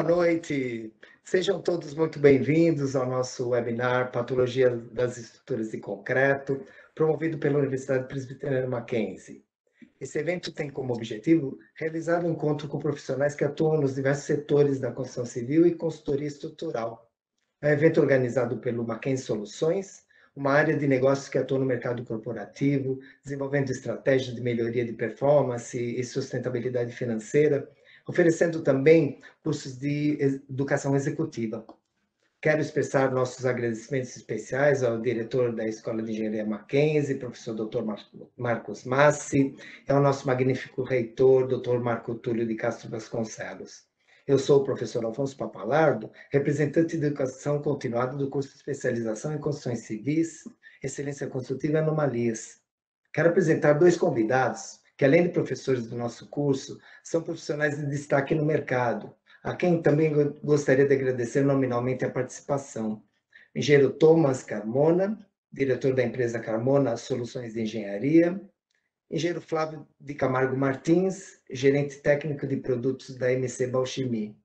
Boa noite, sejam todos muito bem-vindos ao nosso webinar Patologia das Estruturas de Concreto, promovido pela Universidade Presbiteriana Mackenzie. Esse evento tem como objetivo realizar um encontro com profissionais que atuam nos diversos setores da construção civil e consultoria estrutural. É um evento organizado pelo Mackenzie Soluções, uma área de negócios que atua no mercado corporativo, desenvolvendo estratégias de melhoria de performance e sustentabilidade financeira, oferecendo também cursos de educação executiva. Quero expressar nossos agradecimentos especiais ao diretor da Escola de Engenharia Mackenzie, professor Dr. Marcos Massi, e ao nosso magnífico reitor, Dr. Marco Túlio de Castro Vasconcelos. Eu sou o professor Alfonso Papalardo, representante de educação continuada do curso de especialização em construções civis, excelência construtiva e anomalias. Quero apresentar dois convidados que, além de professores do nosso curso, são profissionais de destaque no mercado, a quem também gostaria de agradecer nominalmente a participação. Engenheiro Thomas Carmona, diretor da empresa Carmona Soluções de Engenharia, Engenheiro Flávio de Camargo Martins, gerente técnico de produtos da MC Balchimi.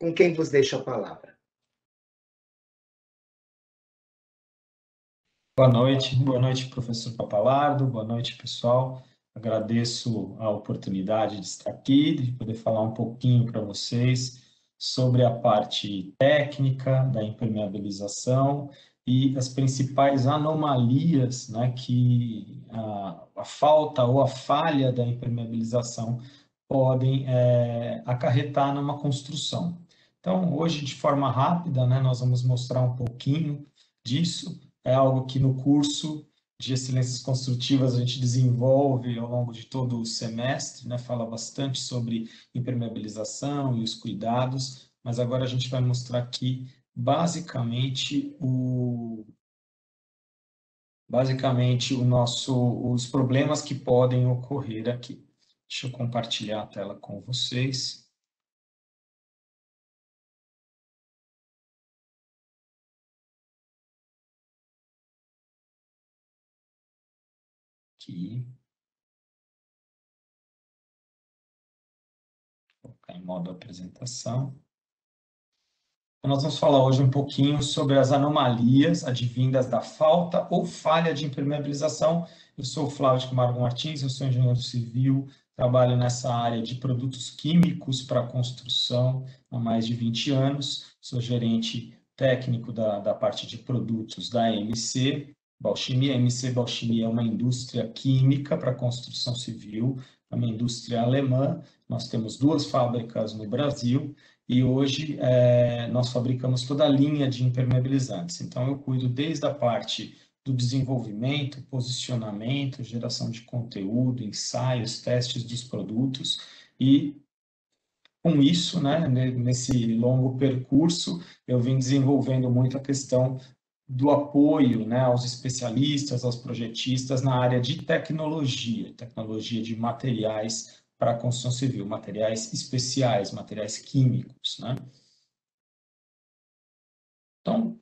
Com quem vos deixo a palavra? Boa noite, boa noite, professor Papalardo, boa noite, pessoal. Agradeço a oportunidade de estar aqui, de poder falar um pouquinho para vocês sobre a parte técnica da impermeabilização e as principais anomalias né, que a, a, falta ou a falha da impermeabilização podem é, acarretar numa construção. Então, hoje, de forma rápida, né, nós vamos mostrar um pouquinho disso. É algo que no curso de excelências construtivas a gente desenvolve ao longo de todo o semestre, né? fala bastante sobre impermeabilização e os cuidados, mas agora a gente vai mostrar aqui basicamente o basicamente o nosso os problemas que podem ocorrer aqui. Deixa eu compartilhar a tela com vocês. Aqui. Vou colocar em modo apresentação. Então, nós vamos falar hoje um pouquinho sobre as anomalias advindas da falta ou falha de impermeabilização. Eu sou o Flávio Camargo Martins, eu sou engenheiro civil, trabalho nessa área de produtos químicos para construção há mais de 20 anos, sou gerente técnico da, da parte de produtos da MC Balchimia, a MC Balchimia é uma indústria química para construção civil, é uma indústria alemã. Nós temos duas fábricas no Brasil e hoje é, nós fabricamos toda a linha de impermeabilizantes. Então, eu cuido desde a parte do desenvolvimento, posicionamento, geração de conteúdo, ensaios, testes dos produtos e com isso, né, nesse longo percurso, eu vim desenvolvendo muito a questão do apoio né, aos especialistas, aos projetistas na área de tecnologia, tecnologia de materiais para a construção civil, materiais especiais, materiais químicos. Né? Então,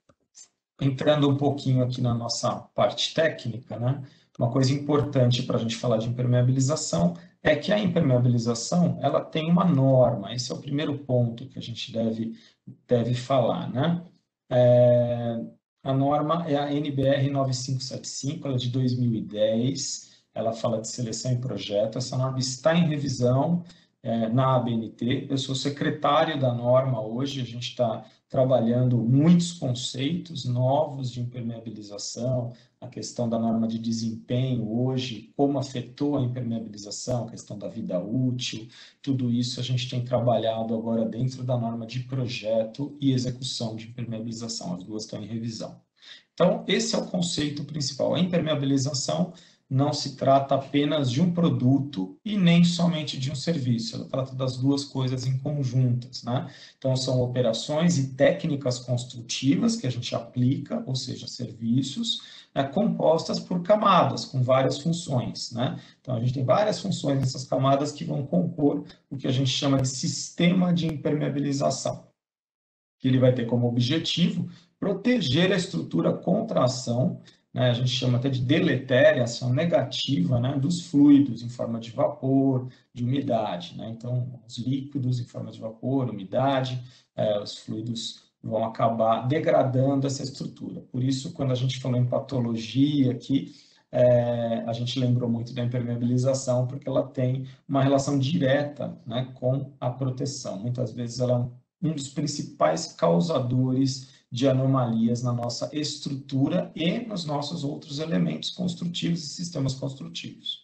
entrando um pouquinho aqui na nossa parte técnica, né, uma coisa importante para a gente falar de impermeabilização é que a impermeabilização ela tem uma norma, esse é o primeiro ponto que a gente deve, deve falar. Né? É, a norma é a NBR 9575, ela é de 2010, ela fala de seleção e projeto. Essa norma está em revisão é, na ABNT. Eu sou secretário da norma hoje, a gente está trabalhando muitos conceitos novos de impermeabilização, a questão da norma de desempenho hoje, como afetou a impermeabilização, a questão da vida útil, tudo isso a gente tem trabalhado agora dentro da norma de projeto e execução de impermeabilização, as duas estão em revisão. Então, esse é o conceito principal. A impermeabilização não se trata apenas de um produto e nem somente de um serviço, ela trata das duas coisas em conjuntas, né? Então, são operações e técnicas construtivas que a gente aplica, ou seja, serviços, né, compostas por camadas, com várias funções, né? Então, a gente tem várias funções nessas camadas que vão compor o que a gente chama de sistema de impermeabilização, que ele vai ter como objetivo proteger a estrutura contra a ação né, a gente chama até de deletéria, ação negativa né, dos fluidos em forma de vapor, de umidade. Né? Então, os líquidos em forma de vapor, umidade, é, os fluidos vão acabar degradando essa estrutura. Por isso, quando a gente falou em patologia aqui, é, a gente lembrou muito da impermeabilização, porque ela tem uma relação direta né, com a proteção. Muitas vezes ela é um dos principais causadores de anomalias na nossa estrutura e nos nossos outros elementos construtivos e sistemas construtivos.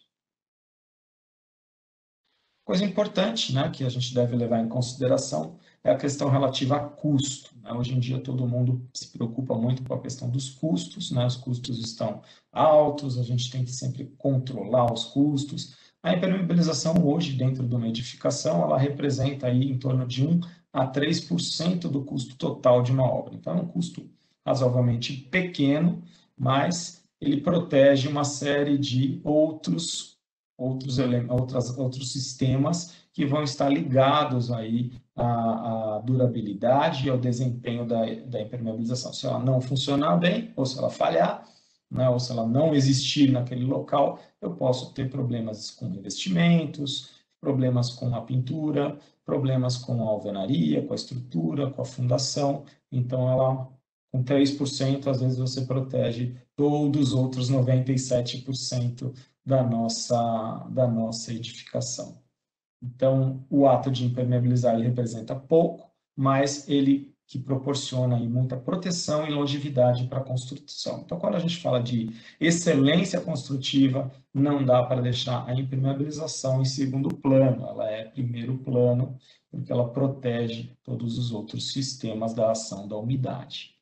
Coisa importante né, que a gente deve levar em consideração é a questão relativa a custo. Né? Hoje em dia todo mundo se preocupa muito com a questão dos custos, né? os custos estão altos, a gente tem que sempre controlar os custos. A impermeabilização hoje dentro de uma edificação, ela representa aí em torno de 1 a 3% do custo total de uma obra. Então, é um custo razoavelmente pequeno, mas ele protege uma série de outros outros outras, outros sistemas que vão estar ligados aí à, à durabilidade e ao desempenho da, da impermeabilização. Se ela não funcionar bem, ou se ela falhar, né, ou se ela não existir naquele local, eu posso ter problemas com revestimentos, problemas com a pintura, problemas com a alvenaria, com a estrutura, com a fundação. Então, ela, com 3%, às vezes você protege todos os outros 97% da nossa, da nossa edificação. Então, o ato de impermeabilizar ele representa pouco, mas ele que proporciona aí muita proteção e longevidade para a construção. Então, quando a gente fala de excelência construtiva, não dá para deixar a impermeabilização em segundo plano, ela é primeiro plano, porque ela protege todos os outros sistemas da ação da umidade.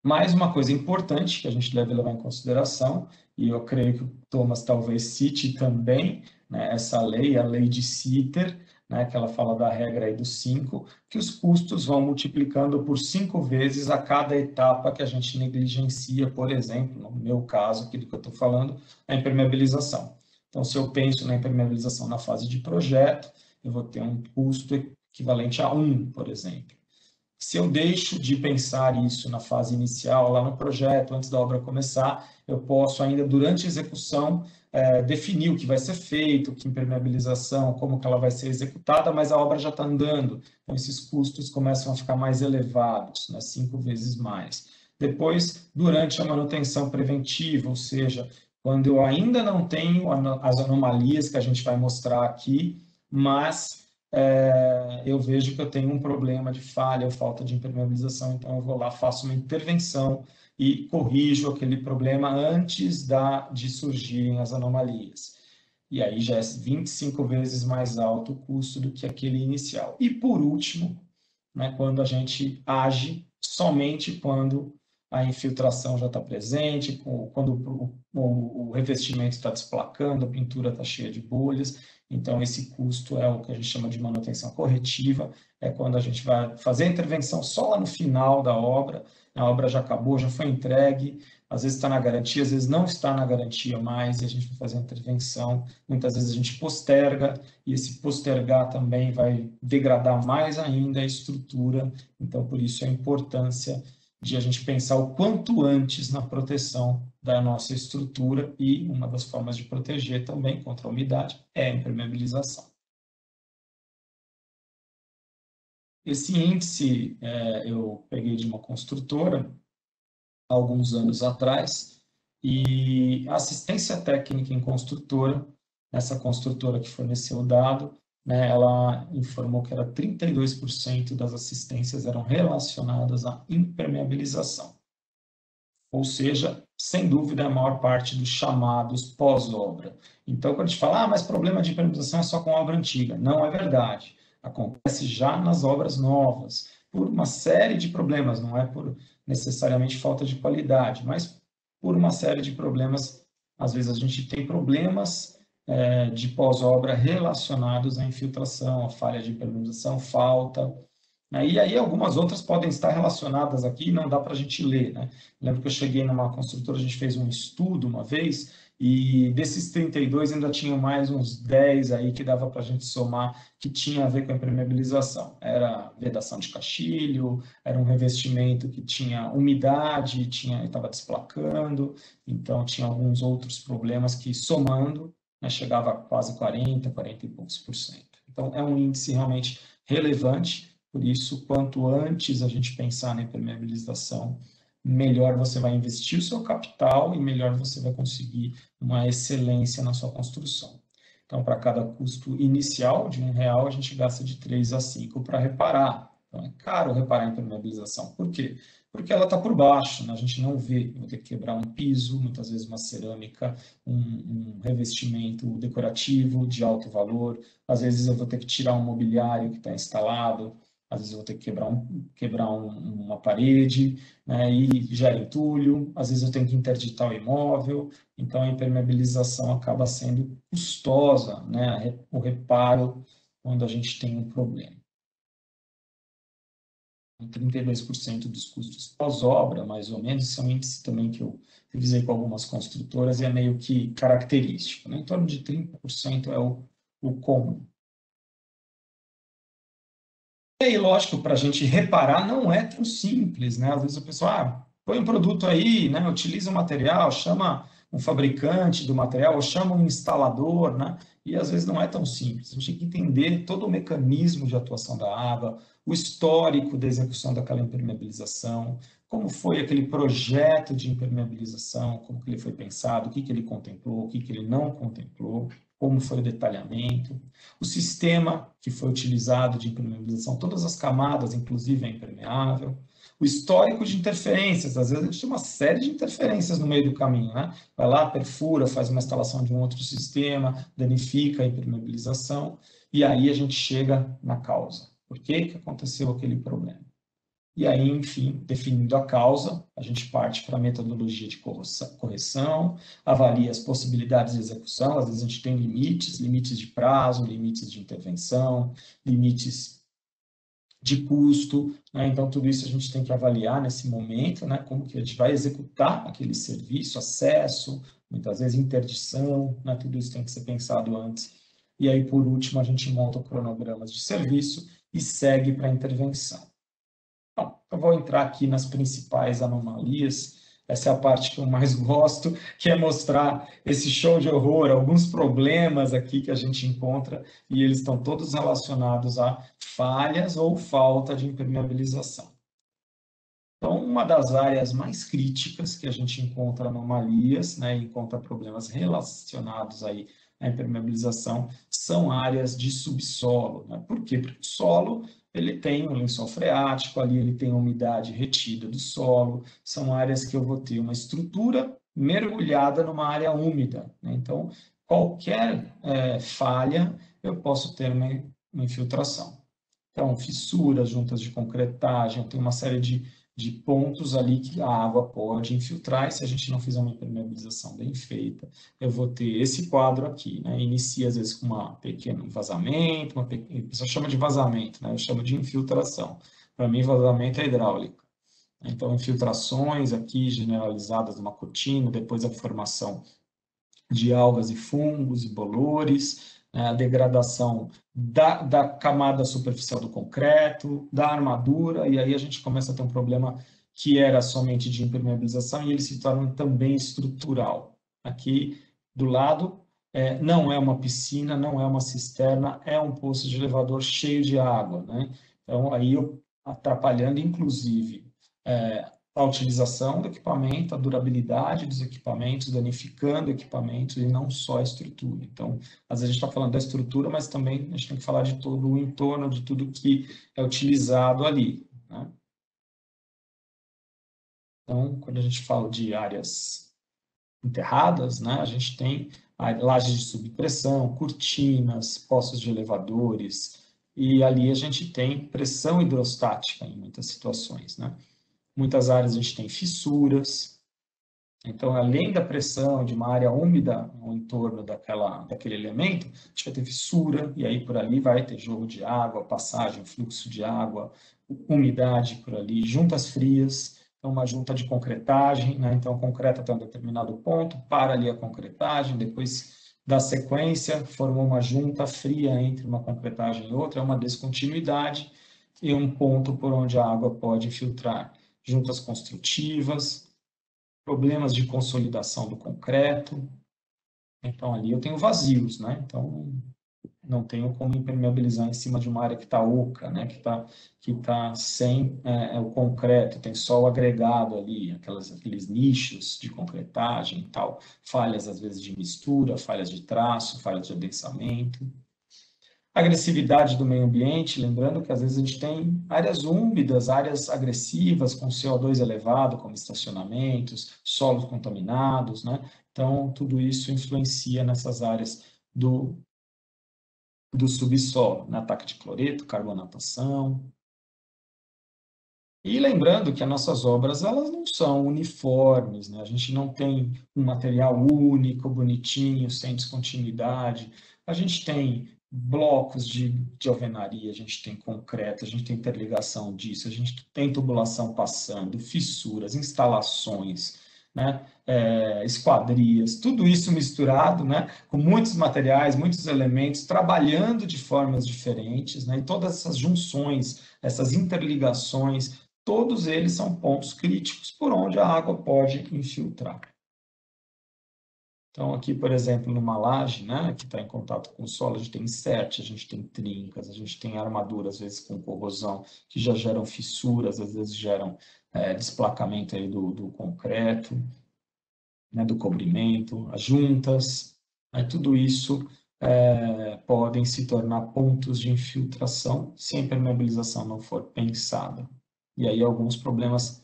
Mais uma coisa importante que a gente deve levar em consideração, e eu creio que o Thomas talvez cite também, né, essa lei, a lei de Sitter, né, que ela fala da regra aí dos 5, que os custos vão multiplicando por cinco vezes a cada etapa que a gente negligencia, por exemplo, no meu caso, aqui do que eu estou falando, a impermeabilização. Então, se eu penso na impermeabilização na fase de projeto, eu vou ter um custo equivalente a 1, por exemplo. Se eu deixo de pensar isso na fase inicial, lá no projeto, antes da obra começar, eu posso ainda, durante a execução, é, definir o que vai ser feito, que impermeabilização, como que ela vai ser executada, mas a obra já está andando, então esses custos começam a ficar mais elevados, né, cinco vezes mais. Depois, durante a manutenção preventiva, ou seja, quando eu ainda não tenho as anomalias que a gente vai mostrar aqui, mas é, eu vejo que eu tenho um problema de falha ou falta de impermeabilização, então eu vou lá, faço uma intervenção e corrijo aquele problema antes da, de surgirem as anomalias. E aí já é 25 vezes mais alto o custo do que aquele inicial. E por último, né, quando a gente age somente quando a infiltração já está presente, quando o, o, o revestimento está desplacando, a pintura está cheia de bolhas. Então, esse custo é o que a gente chama de manutenção corretiva, é quando a gente vai fazer a intervenção só lá no final da obra, a obra já acabou, já foi entregue, às vezes está na garantia, às vezes não está na garantia mais, e a gente vai fazer a intervenção. Muitas vezes a gente posterga, e esse postergar também vai degradar mais ainda a estrutura. Então, por isso a importância de a gente pensar o quanto antes na proteção da nossa estrutura, e uma das formas de proteger também contra a umidade é a impermeabilização. Esse índice é, eu peguei de uma construtora alguns anos atrás e assistência técnica em construtora, essa construtora que forneceu o dado, né, ela informou que era 32% das assistências eram relacionadas à impermeabilização. Ou seja, sem dúvida, a maior parte dos chamados pós-obra. Então, quando a gente fala, ah, mas problema de impermeabilização é só com obra antiga. Não é verdade acontece já nas obras novas, por uma série de problemas, não é por necessariamente falta de qualidade, mas por uma série de problemas. Às vezes a gente tem problemas é, de pós-obra relacionados à infiltração, à falha de impermeabilização, falta Né? E aí algumas outras podem estar relacionadas aqui, não dá para a gente ler. Né? Lembro que eu cheguei numa construtora, a gente fez um estudo uma vez, e desses 32 ainda tinham mais uns 10 aí que dava para a gente somar que tinha a ver com a impermeabilização. Era vedação de caixilho, era um revestimento que tinha umidade, tinha estava desplacando, então tinha alguns outros problemas que somando né, chegava a quase 40, 40 e poucos por cento. Então é um índice realmente relevante, por isso quanto antes a gente pensar na impermeabilização, melhor você vai investir o seu capital e melhor você vai conseguir uma excelência na sua construção. Então, para cada custo inicial de um real, a gente gasta de 3 a 5 para reparar. Então, é caro reparar a impermeabilização. Por quê? Porque ela está por baixo, né? a gente não vê. Eu vou ter que quebrar um piso, muitas vezes uma cerâmica, um, um revestimento decorativo de alto valor. Às vezes eu vou ter que tirar um mobiliário que está instalado às vezes eu vou ter que quebrar, um, quebrar um, uma parede, né, e gera entulho, às vezes eu tenho que interditar o imóvel, então a impermeabilização acaba sendo custosa, né, o reparo quando a gente tem um problema. 32% dos custos pós-obra, mais ou menos, são índices também que eu revisei com algumas construtoras e é meio que característico. Né? Em torno de 30% é o, o comum. Aí, lógico, para a gente reparar não é tão simples, né? Às vezes o pessoal, ah, põe um produto aí, né? Utiliza o um material, chama um fabricante do material, ou chama um instalador, né? E às vezes não é tão simples. A gente tem que entender todo o mecanismo de atuação da água, o histórico da execução daquela impermeabilização, como foi aquele projeto de impermeabilização, como que ele foi pensado, o que, que ele contemplou, o que, que ele não contemplou como foi o detalhamento, o sistema que foi utilizado de impermeabilização, todas as camadas, inclusive a impermeável, o histórico de interferências, às vezes a gente tem uma série de interferências no meio do caminho, né? Vai lá, perfura, faz uma instalação de um outro sistema, danifica a impermeabilização, e aí a gente chega na causa. Por que, que aconteceu aquele problema? E aí, enfim, definindo a causa, a gente parte para a metodologia de correção, avalia as possibilidades de execução, às vezes a gente tem limites, limites de prazo, limites de intervenção, limites de custo, né? então tudo isso a gente tem que avaliar nesse momento, né? como que a gente vai executar aquele serviço, acesso, muitas vezes interdição, né? tudo isso tem que ser pensado antes. E aí, por último, a gente monta cronogramas de serviço e segue para a intervenção. Bom, eu vou entrar aqui nas principais anomalias. Essa é a parte que eu mais gosto, que é mostrar esse show de horror, alguns problemas aqui que a gente encontra, e eles estão todos relacionados a falhas ou falta de impermeabilização. Então, uma das áreas mais críticas que a gente encontra anomalias, né, encontra problemas relacionados aí à impermeabilização, são áreas de subsolo. Né? Por quê? Porque o solo ele tem um lençol freático, ali ele tem a umidade retida do solo, são áreas que eu vou ter uma estrutura mergulhada numa área úmida. Né? Então, qualquer é, falha, eu posso ter uma, uma infiltração. Então, fissuras, juntas de concretagem, tenho uma série de de pontos ali que a água pode infiltrar, e se a gente não fizer uma impermeabilização bem feita, eu vou ter esse quadro aqui, né? Inicia às vezes com um pequeno vazamento, uma pequena, a pessoa chama de vazamento, né? Eu chamo de infiltração. Para mim, vazamento é hidráulico. Então, infiltrações aqui generalizadas numa cortina, depois a formação de algas e fungos e bolores, a degradação da, da camada superficial do concreto, da armadura, e aí a gente começa a ter um problema que era somente de impermeabilização e ele se torna também estrutural. Aqui do lado é, não é uma piscina, não é uma cisterna, é um poço de elevador cheio de água. Né? Então, aí eu atrapalhando, inclusive, é, a utilização do equipamento, a durabilidade dos equipamentos, danificando equipamentos e não só a estrutura. Então, às vezes a gente está falando da estrutura, mas também a gente tem que falar de todo o entorno, de tudo que é utilizado ali. Né? Então, quando a gente fala de áreas enterradas, né, a gente tem lajes de subpressão, cortinas, poços de elevadores, e ali a gente tem pressão hidrostática em muitas situações, né? Muitas áreas a gente tem fissuras. Então, além da pressão de uma área úmida no entorno daquela, daquele elemento, a gente vai ter fissura, e aí por ali vai ter jogo de água, passagem, fluxo de água, umidade por ali, juntas frias, então uma junta de concretagem, né? então concreta até um determinado ponto, para ali a concretagem, depois da sequência, formou uma junta fria entre uma concretagem e outra, é uma descontinuidade e um ponto por onde a água pode filtrar. Juntas construtivas, problemas de consolidação do concreto, então ali eu tenho vazios, né? Então não tenho como impermeabilizar em cima de uma área que está oca, né, que está que tá sem é, é, o concreto, tem só o agregado ali, aquelas, aqueles nichos de concretagem e tal, falhas às vezes de mistura, falhas de traço, falhas de adensamento. Agressividade do meio ambiente, lembrando que às vezes a gente tem áreas úmidas, áreas agressivas com CO2 elevado, como estacionamentos, solos contaminados, né? Então, tudo isso influencia nessas áreas do do subsolo, né? ataque de cloreto, carbonatação. E lembrando que as nossas obras elas não são uniformes, né? a gente não tem um material único, bonitinho, sem descontinuidade. A gente tem blocos de, de alvenaria, a gente tem concreto, a gente tem interligação disso, a gente tem tubulação passando, fissuras, instalações, né? É, esquadrias, tudo isso misturado, né? com muitos materiais, muitos elementos, trabalhando de formas diferentes, né? e todas essas junções, essas interligações, todos eles são pontos críticos por onde a água pode infiltrar. Então, aqui, por exemplo, numa laje, né, que está em contato com o solo, a gente tem insert, a gente tem trincas, a gente tem armadura, às vezes com corrosão, que já geram fissuras, às vezes geram é, desplacamento aí do, do concreto, né, do cobrimento, as juntas, né, tudo isso é, podem se tornar pontos de infiltração se a impermeabilização não for pensada. E aí alguns problemas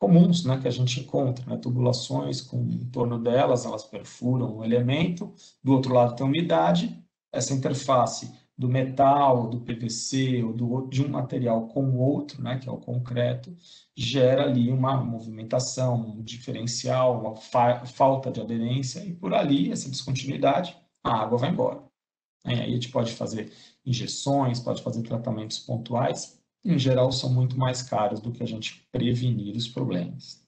comuns né, que a gente encontra, né, tubulações com em torno delas, elas perfuram o elemento, do outro lado tem umidade, essa interface do metal, do PVC ou do, de um material com o outro, né, que é o concreto, gera ali uma movimentação, um diferencial, uma fa falta de aderência, e por ali, essa descontinuidade, a água vai embora. Aí a gente pode fazer injeções, pode fazer tratamentos pontuais, em geral são muito mais caros do que a gente prevenir os problemas.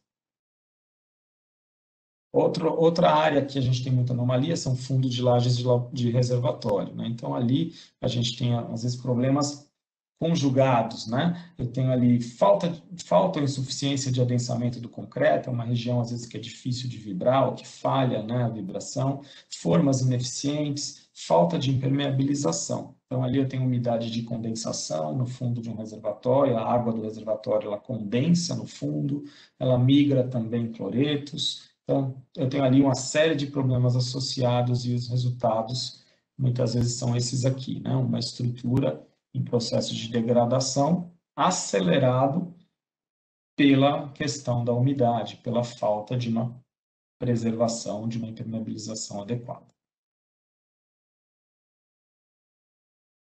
Outro, outra área que a gente tem muita anomalia são fundos de lajes de, de reservatório. Né? Então, ali a gente tem, às vezes, problemas conjugados, né? Eu tenho ali falta, falta ou insuficiência de adensamento do concreto, é uma região às vezes que é difícil de vibrar, ou que falha, né, a vibração, formas ineficientes, falta de impermeabilização. Então ali eu tenho umidade de condensação no fundo de um reservatório, a água do reservatório ela condensa no fundo, ela migra também cloretos, então, eu tenho ali uma série de problemas associados e os resultados muitas vezes são esses aqui, né? Uma estrutura em processo de degradação acelerado pela questão da umidade, pela falta de uma preservação, de uma impermeabilização adequada.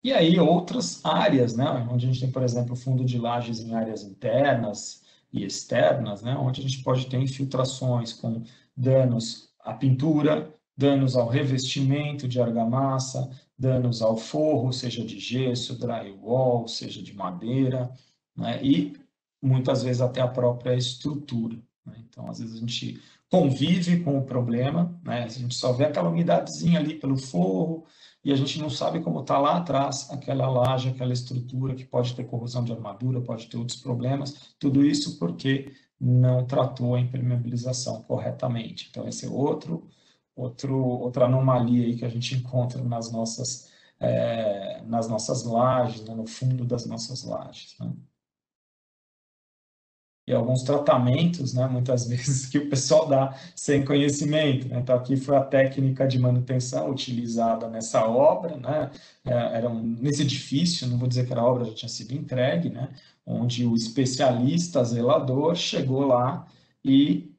E aí outras áreas, né, onde a gente tem, por exemplo, fundo de lajes em áreas internas, e externas, né, onde a gente pode ter infiltrações com danos à pintura, danos ao revestimento de argamassa, danos ao forro, seja de gesso, drywall, seja de madeira, né, e muitas vezes até a própria estrutura. Né? Então, às vezes a gente convive com o problema, né? a gente só vê aquela umidadezinha ali pelo forro, e a gente não sabe como está lá atrás aquela laje, aquela estrutura que pode ter corrosão de armadura, pode ter outros problemas, tudo isso porque não tratou a impermeabilização corretamente. Então, esse é outro, outro, outra anomalia aí que a gente encontra nas nossas, é, nas nossas lajes, né, no fundo das nossas lajes. Né? E alguns tratamentos, né, muitas vezes, que o pessoal dá sem conhecimento. Né? Então, aqui foi a técnica de manutenção utilizada nessa obra, né? É, era um, nesse edifício, não vou dizer que a obra já tinha sido entregue, né? onde o especialista zelador chegou lá e,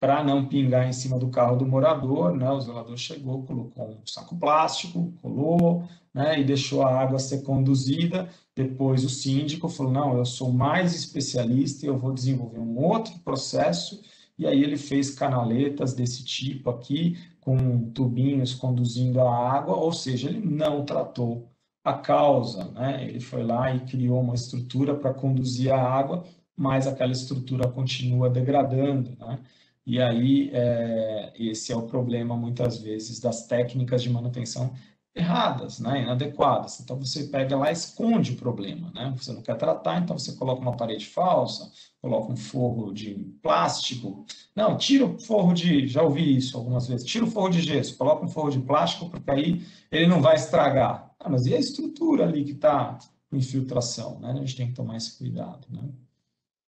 para não pingar em cima do carro do morador, né, o zelador chegou, colocou um saco plástico, colou, né, e deixou a água ser conduzida. Depois o síndico falou: não, eu sou mais especialista e eu vou desenvolver um outro processo. E aí ele fez canaletas desse tipo aqui, com tubinhos conduzindo a água, ou seja, ele não tratou a causa, né? Ele foi lá e criou uma estrutura para conduzir a água, mas aquela estrutura continua degradando, né? E aí, é, esse é o problema, muitas vezes, das técnicas de manutenção erradas, né, inadequadas. Então você pega lá esconde o problema, né? Você não quer tratar, então você coloca uma parede falsa, coloca um forro de plástico. Não, tira o forro de, já ouvi isso algumas vezes. Tira o forro de gesso, coloca um forro de plástico porque aí ele não vai estragar. Ah, mas e a estrutura ali que está com infiltração, né? A gente tem que tomar esse cuidado, né?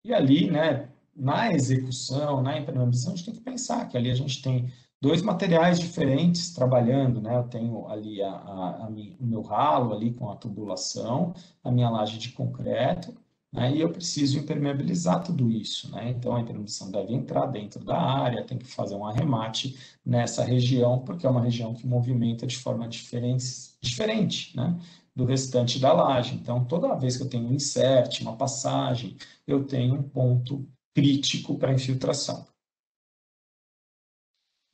E ali, né, na execução, na impermeabilização, a gente tem que pensar que ali a gente tem dois materiais diferentes trabalhando, né? Eu tenho ali a, a, a o meu ralo ali com a tubulação, a minha laje de concreto, né? e eu preciso impermeabilizar tudo isso, né? Então a impermeabilização deve entrar dentro da área, tem que fazer um arremate nessa região, porque é uma região que movimenta de forma diferente, diferente, né? Do restante da laje. Então, toda vez que eu tenho um insert, uma passagem, eu tenho um ponto crítico para infiltração.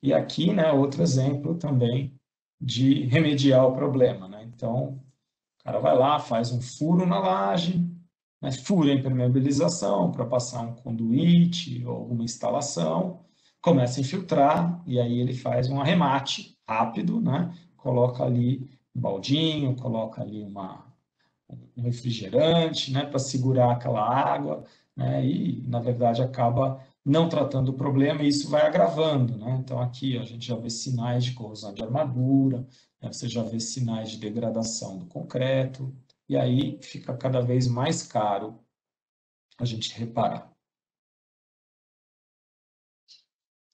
E aqui, né, outro exemplo também de remediar o problema, né? Então, o cara vai lá, faz um furo na laje, né, fura a impermeabilização para passar um conduíte ou alguma instalação, começa a infiltrar e aí ele faz um arremate rápido, né? Coloca ali um baldinho, coloca ali uma, um refrigerante, né, para segurar aquela água, né? E na verdade acaba não tratando o problema, e isso vai agravando. Né? Então, aqui a gente já vê sinais de corrosão de armadura, né? você já vê sinais de degradação do concreto, e aí fica cada vez mais caro a gente reparar.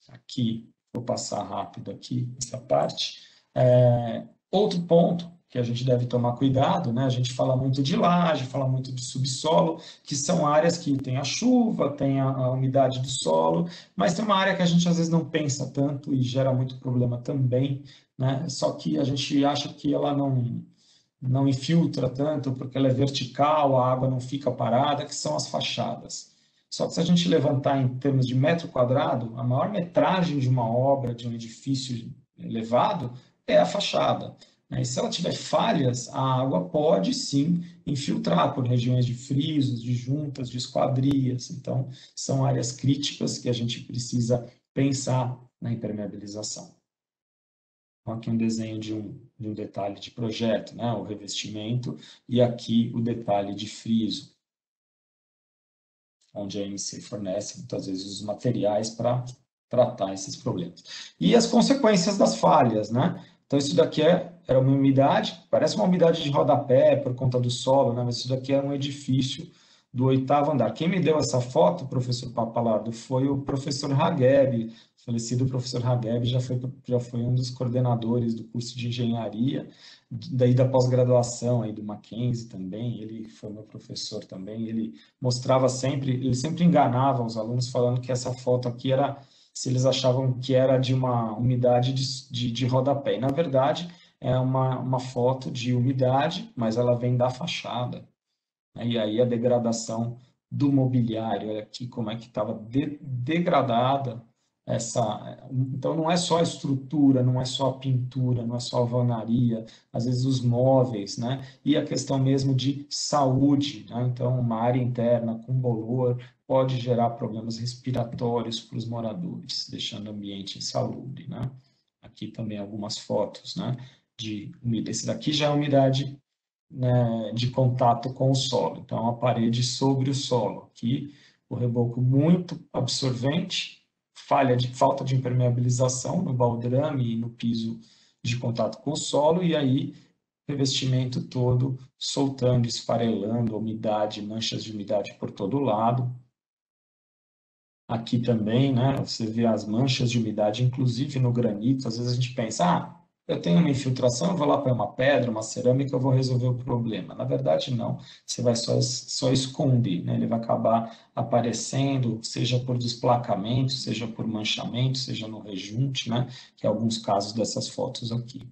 Aqui, vou passar rápido aqui essa parte. É, outro ponto que a gente deve tomar cuidado, né? A gente fala muito de laje, fala muito de subsolo, que são áreas que tem a chuva, tem a, a, umidade do solo, mas tem uma área que a gente às vezes não pensa tanto e gera muito problema também, né? Só que a gente acha que ela não não infiltra tanto porque ela é vertical, a água não fica parada, que são as fachadas. Só que se a gente levantar em termos de metro quadrado, a maior metragem de uma obra, de um edifício elevado, é a fachada. Né? E se ela tiver falhas, a água pode sim infiltrar por regiões de frisos, de juntas, de esquadrias. Então, são áreas críticas que a gente precisa pensar na impermeabilização. Então, aqui um desenho de um, de um detalhe de projeto, né? o revestimento, e aqui o detalhe de friso, onde a MC fornece muitas vezes os materiais para tratar esses problemas. E as consequências das falhas, né? Então, isso daqui é, era uma umidade, parece uma umidade de rodapé por conta do solo, né? mas isso daqui é um edifício do oitavo andar. Quem me deu essa foto, professor Papalardo, foi o professor Hageb, falecido professor Hageb, já foi, já foi um dos coordenadores do curso de engenharia, daí da pós-graduação aí do Mackenzie também, ele foi meu professor também, ele mostrava sempre, ele sempre enganava os alunos falando que essa foto aqui era se eles achavam que era de uma umidade de, de, de rodapé. E, na verdade, é uma, uma foto de umidade, mas ela vem da fachada. Né? E aí a degradação do mobiliário, olha aqui como é que estava de, degradada essa. Então não é só a estrutura, não é só a pintura, não é só a alvenaria, às vezes os móveis, né? E a questão mesmo de saúde, né? Então uma área interna com bolor, pode gerar problemas respiratórios para os moradores, deixando o ambiente insalubre, né? Aqui também algumas fotos, né? De umidade. Esse daqui já é umidade né, de contato com o solo. Então, a parede sobre o solo. Aqui, o reboco muito absorvente, falha de falta de impermeabilização no baldrame e no piso de contato com o solo, e aí revestimento todo soltando, esfarelando, umidade, manchas de umidade por todo lado, Aqui também, né, você vê as manchas de umidade, inclusive no granito. Às vezes a gente pensa, ah, eu tenho uma infiltração, eu vou lá para uma pedra, uma cerâmica, eu vou resolver o problema. Na verdade, não. Você vai só, só esconder, né? Ele vai acabar aparecendo, seja por desplacamento, seja por manchamento, seja no rejunte, né? Que é alguns casos dessas fotos aqui.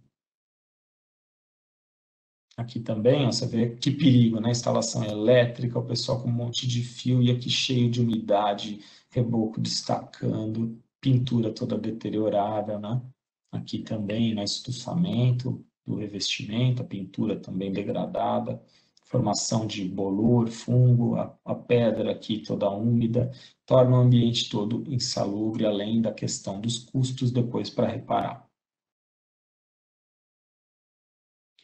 Aqui também, ó, você vê que perigo, né? Instalação elétrica, o pessoal com um monte de fio e aqui cheio de umidade, reboco destacando, pintura toda deteriorada, né? Aqui também, né, estufamento, do revestimento, a pintura também degradada, formação de bolor, fungo, a, a pedra aqui toda úmida, torna o ambiente todo insalubre, além da questão dos custos depois para reparar.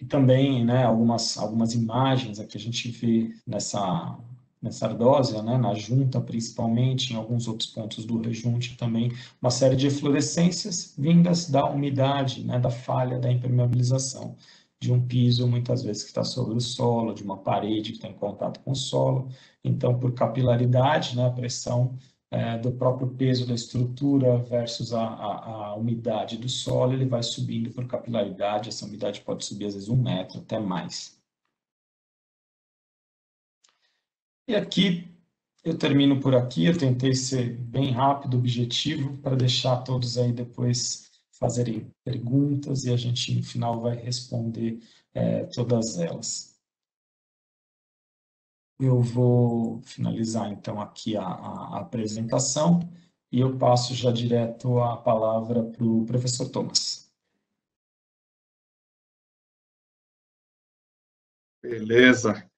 E também, né, algumas, algumas imagens aqui a gente vê nessa, nessa ardósia, né, na junta principalmente, em alguns outros pontos do rejunte também, uma série de eflorescências vindas da umidade, né, da falha da impermeabilização de um piso, muitas vezes que está sobre o solo, de uma parede que está em contato com o solo. Então, por capilaridade, né, a pressão é, do próprio peso da estrutura versus a, a, a, umidade do solo, ele vai subindo por capilaridade. Essa umidade pode subir às vezes um metro, até mais. E aqui eu termino por aqui. Eu tentei ser bem rápido, objetivo, para deixar todos aí depois fazerem perguntas e a gente no final vai responder é, todas elas. Eu vou finalizar então aqui a, a, apresentação e eu passo já direto a palavra para o professor Thomas. Beleza.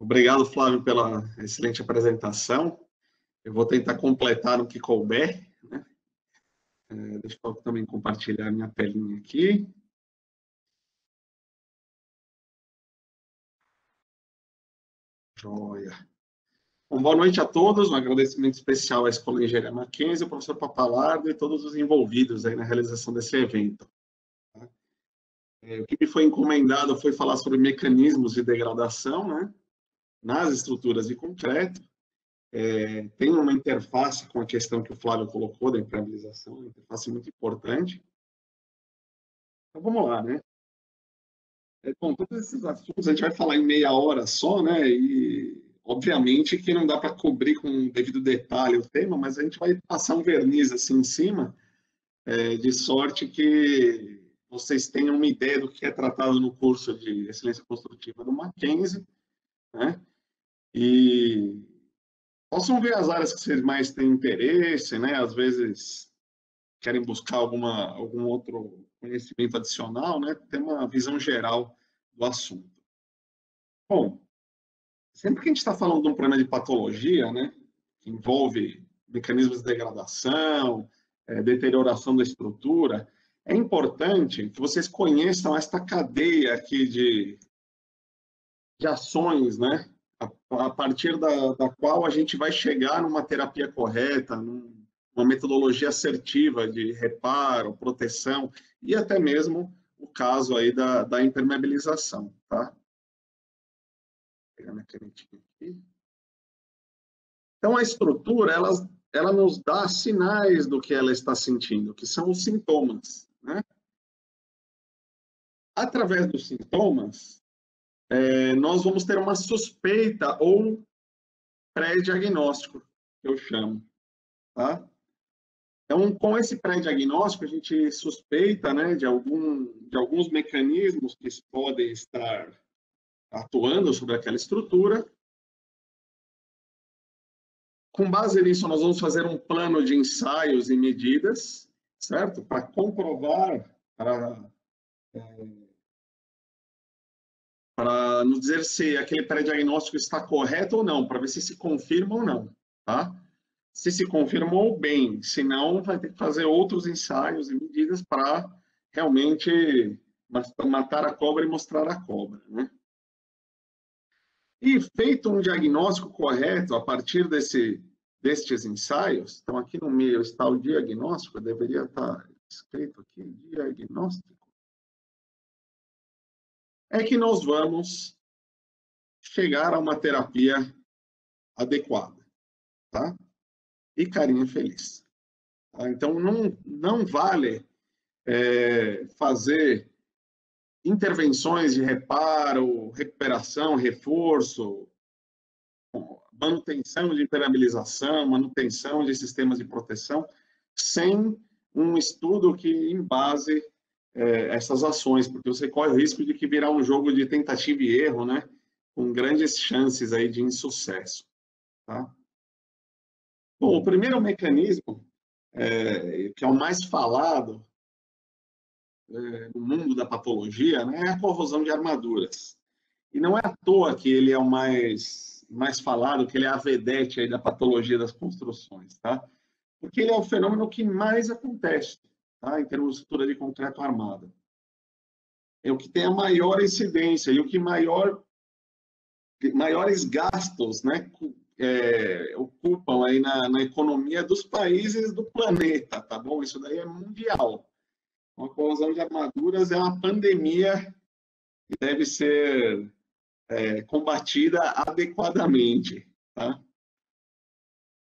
Obrigado, Flávio, pela excelente apresentação. Eu vou tentar completar no que couber. Né? É, deixa eu também compartilhar minha telinha aqui. Joia. Bom, boa noite a todos. Um agradecimento especial à Escola Engenharia Mackenzie, ao professor Papalardo e todos os envolvidos aí na realização desse evento. Tá? É, o que me foi encomendado foi falar sobre mecanismos de degradação, né? Nas estruturas de concreto. É, tem uma interface com a questão que o Flávio colocou da impermeabilização, uma interface muito importante. Então, vamos lá, né? É, bom, todos esses assuntos a gente vai falar em meia hora só, né? E, obviamente, que não dá para cobrir com devido detalhe o tema, mas a gente vai passar um verniz assim em cima, é, de sorte que vocês tenham uma ideia do que é tratado no curso de Excelência Construtiva do Mackenzie, né? E possam ver as áreas que vocês mais têm interesse, né? Às vezes querem buscar alguma, algum outro conhecimento adicional, né? Ter uma visão geral do assunto. Bom, sempre que a gente está falando de um problema de patologia, né? Que envolve mecanismos de degradação, é, deterioração da estrutura, é importante que vocês conheçam esta cadeia aqui de, de ações, né? A, a partir da, da, qual a gente vai chegar numa terapia correta, numa metodologia assertiva de reparo, proteção e até mesmo o caso aí da, da impermeabilização, tá? Vou pegar minha canetinha aqui. Então, a estrutura, ela, ela nos dá sinais do que ela está sentindo, que são os sintomas, né? Através dos sintomas, é, nós vamos ter uma suspeita ou pré-diagnóstico, eu chamo. Tá? Então, com esse pré-diagnóstico, a gente suspeita né, de, algum, de alguns mecanismos que podem estar atuando sobre aquela estrutura. Com base nisso, nós vamos fazer um plano de ensaios e medidas, certo? Para comprovar, para é, para nos dizer se aquele pré-diagnóstico está correto ou não, para ver se se confirma ou não, tá? Se se confirmou, bem, se não, vai ter que fazer outros ensaios e medidas para realmente matar a cobra e mostrar a cobra, né? E feito um diagnóstico correto a partir desse, destes ensaios, então aqui no meio está o diagnóstico, deveria estar escrito aqui, diagnóstico, é que nós vamos chegar a uma terapia adequada, tá? E carinha feliz. Tá? Então, não, não vale é, fazer intervenções de reparo, recuperação, reforço, manutenção de impermeabilização, manutenção de sistemas de proteção, sem um estudo que embase é, essas ações, porque você corre o risco de que virar um jogo de tentativa e erro, né? Com grandes chances aí de insucesso, tá? Bom, o primeiro mecanismo, é, que é o mais falado, é, no mundo da patologia né, é a corrosão de armaduras. E não é à toa que ele é o mais, mais falado, que ele é a vedete aí da patologia das construções, tá? Porque ele é o fenômeno que mais acontece, tá? Em termos de estrutura de concreto armado. É o que tem a maior incidência e o que maior maiores gastos, né, é, ocupam aí na, na, economia dos países do planeta, tá bom? Isso daí é mundial. A corrosão de armaduras é uma pandemia que deve ser é, combatida adequadamente, tá?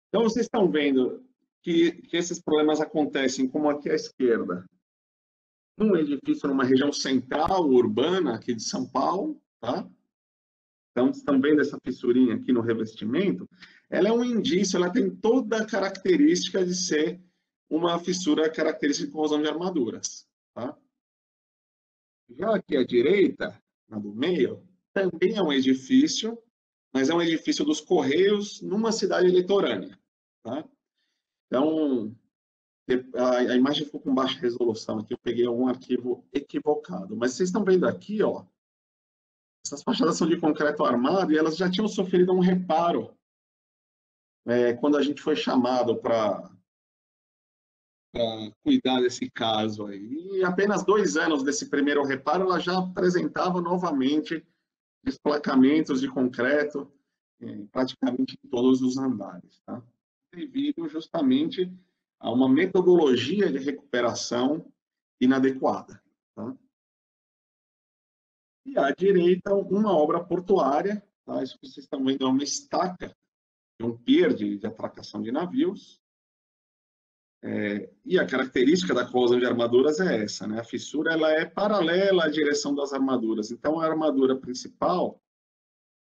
Então, vocês estão vendo que, que esses problemas acontecem, como aqui à esquerda, num edifício numa região central, urbana, aqui de São Paulo, tá? Então, estão vendo essa fissurinha aqui no revestimento? Ela é um indício, ela tem toda a característica de ser uma fissura característica de corrosão de armaduras. Tá? Já aqui à direita, na do meio, também é um edifício, mas é um edifício dos Correios numa cidade litorânea. Tá? Então, a, imagem ficou com baixa resolução aqui, eu peguei algum arquivo equivocado. Mas vocês estão vendo aqui, ó, essas fachadas são de concreto armado e elas já tinham sofrido um reparo é, quando a gente foi chamado para cuidar desse caso aí. E apenas dois anos desse primeiro reparo, ela já apresentava novamente desplacamentos de concreto em praticamente todos os andares, tá? Devido justamente a uma metodologia de recuperação inadequada. Tá? E à direita, uma obra portuária, tá? isso que vocês estão vendo é uma estaca, é um pier de, de atracação de navios. É, e a característica da corrosão de armaduras é essa, né? A fissura ela é paralela à direção das armaduras. Então, a armadura principal, vou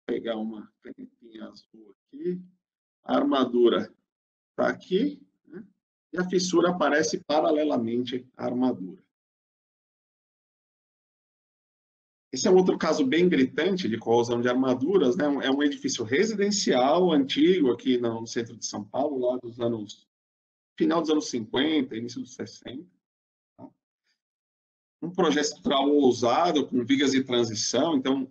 pegar uma canetinha azul aqui, a armadura está aqui, né? e a fissura aparece paralelamente à armadura. Esse é outro caso bem gritante de corrosão de armaduras, né? É um edifício residencial antigo aqui no centro de São Paulo, lá dos anos final dos anos 50, início dos 60. Tá? Um projeto estrutural ousado com vigas de transição, então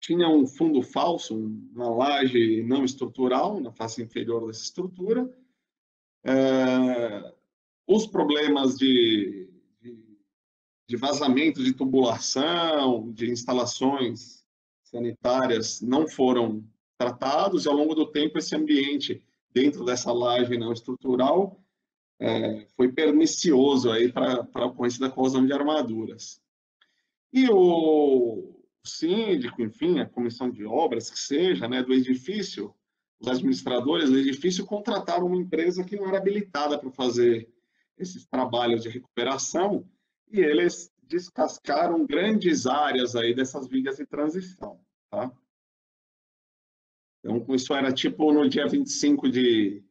tinha um fundo falso, uma laje não estrutural na face inferior dessa estrutura. É, os problemas de de vazamento de tubulação, de instalações sanitárias não foram tratados, e ao longo do tempo esse ambiente dentro dessa laje não estrutural é, foi pernicioso aí para a ocorrência da corrosão de armaduras. E o síndico, enfim, a comissão de obras, que seja, né, do edifício, os administradores do edifício contrataram uma empresa que não era habilitada para fazer esses trabalhos de recuperação, e eles descascaram grandes áreas aí dessas vigas de transição, tá? Então, isso era tipo no dia 25 de,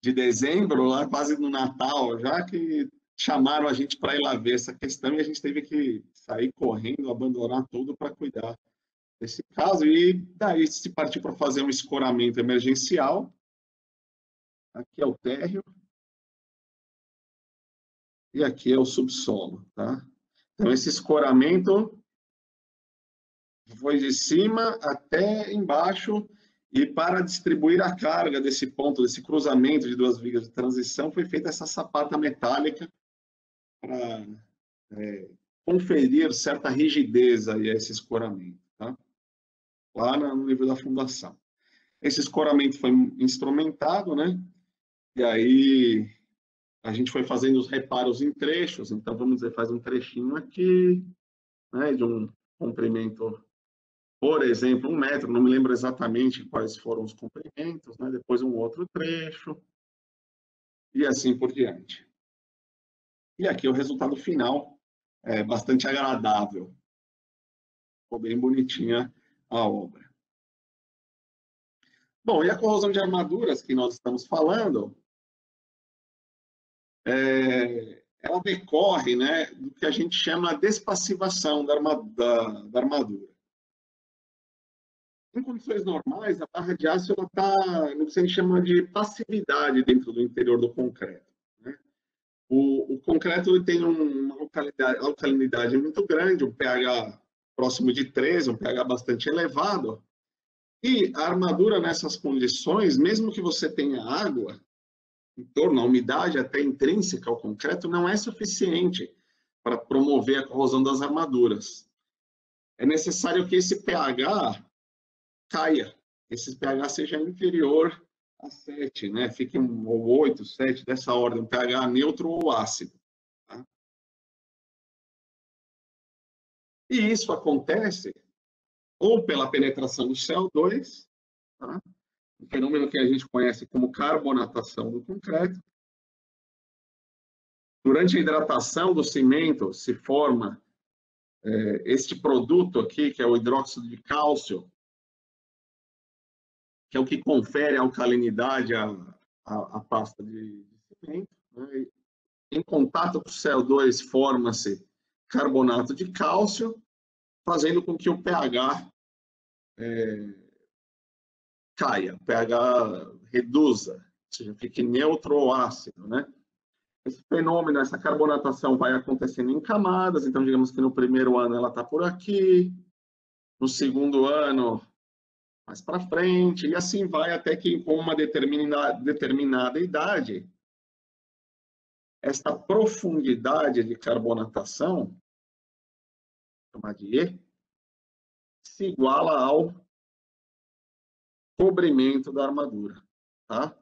de dezembro, lá quase no Natal, já que chamaram a gente para ir lá ver essa questão e a gente teve que sair correndo, abandonar tudo para cuidar desse caso. E daí se partiu para fazer um escoramento emergencial. Aqui é o térreo, e aqui é o subsolo, tá? Então, esse escoramento foi de cima até embaixo e para distribuir a carga desse ponto, desse cruzamento de duas vigas de transição, foi feita essa sapata metálica para é, conferir certa rigidez a esse escoramento, tá? lá no nível da fundação. Esse escoramento foi instrumentado, né? E aí a gente foi fazendo os reparos em trechos, então vamos dizer, faz um trechinho aqui, né, de um comprimento, por exemplo, um metro, não me lembro exatamente quais foram os comprimentos, né, depois um outro trecho, e assim por diante. E aqui o resultado final é bastante agradável. Ficou bem bonitinha a obra. Bom, e a corrosão de armaduras que nós estamos falando, é, ela decorre né, do que a gente chama a despassivação da, da, da armadura. Em condições normais, a barra de aço está no que a gente chama de passividade dentro do interior do concreto. O, o concreto tem uma alcalinidade, alcalinidade muito grande, um pH próximo de 13, um pH bastante elevado. E a armadura nessas condições, mesmo que você tenha água em torno, a umidade até intrínseca ao concreto, não é suficiente para promover a corrosão das armaduras. É necessário que esse pH caia, esse pH seja inferior a 7, né? Fique um, ou 8, 7, dessa ordem, pH neutro ou ácido. Tá? E isso acontece ou pela penetração do CO2, tá? um fenômeno que a gente conhece como carbonatação do concreto. Durante a hidratação do cimento se forma é, este produto aqui, que é o hidróxido de cálcio, que é o que confere alcalinidade à, à, à pasta de, de cimento. Né? Em contato com o CO2 forma-se carbonato de cálcio, fazendo com que o pH é, caia, o pH reduza, ou seja, fique neutro ou ácido, né? Esse fenômeno, essa carbonatação vai acontecendo em camadas, então digamos que no primeiro ano ela está por aqui, no segundo ano mais para frente, e assim vai até que com uma determinada, determinada idade, esta profundidade de carbonatação, chamada de E, se iguala ao cobrimento da armadura, tá?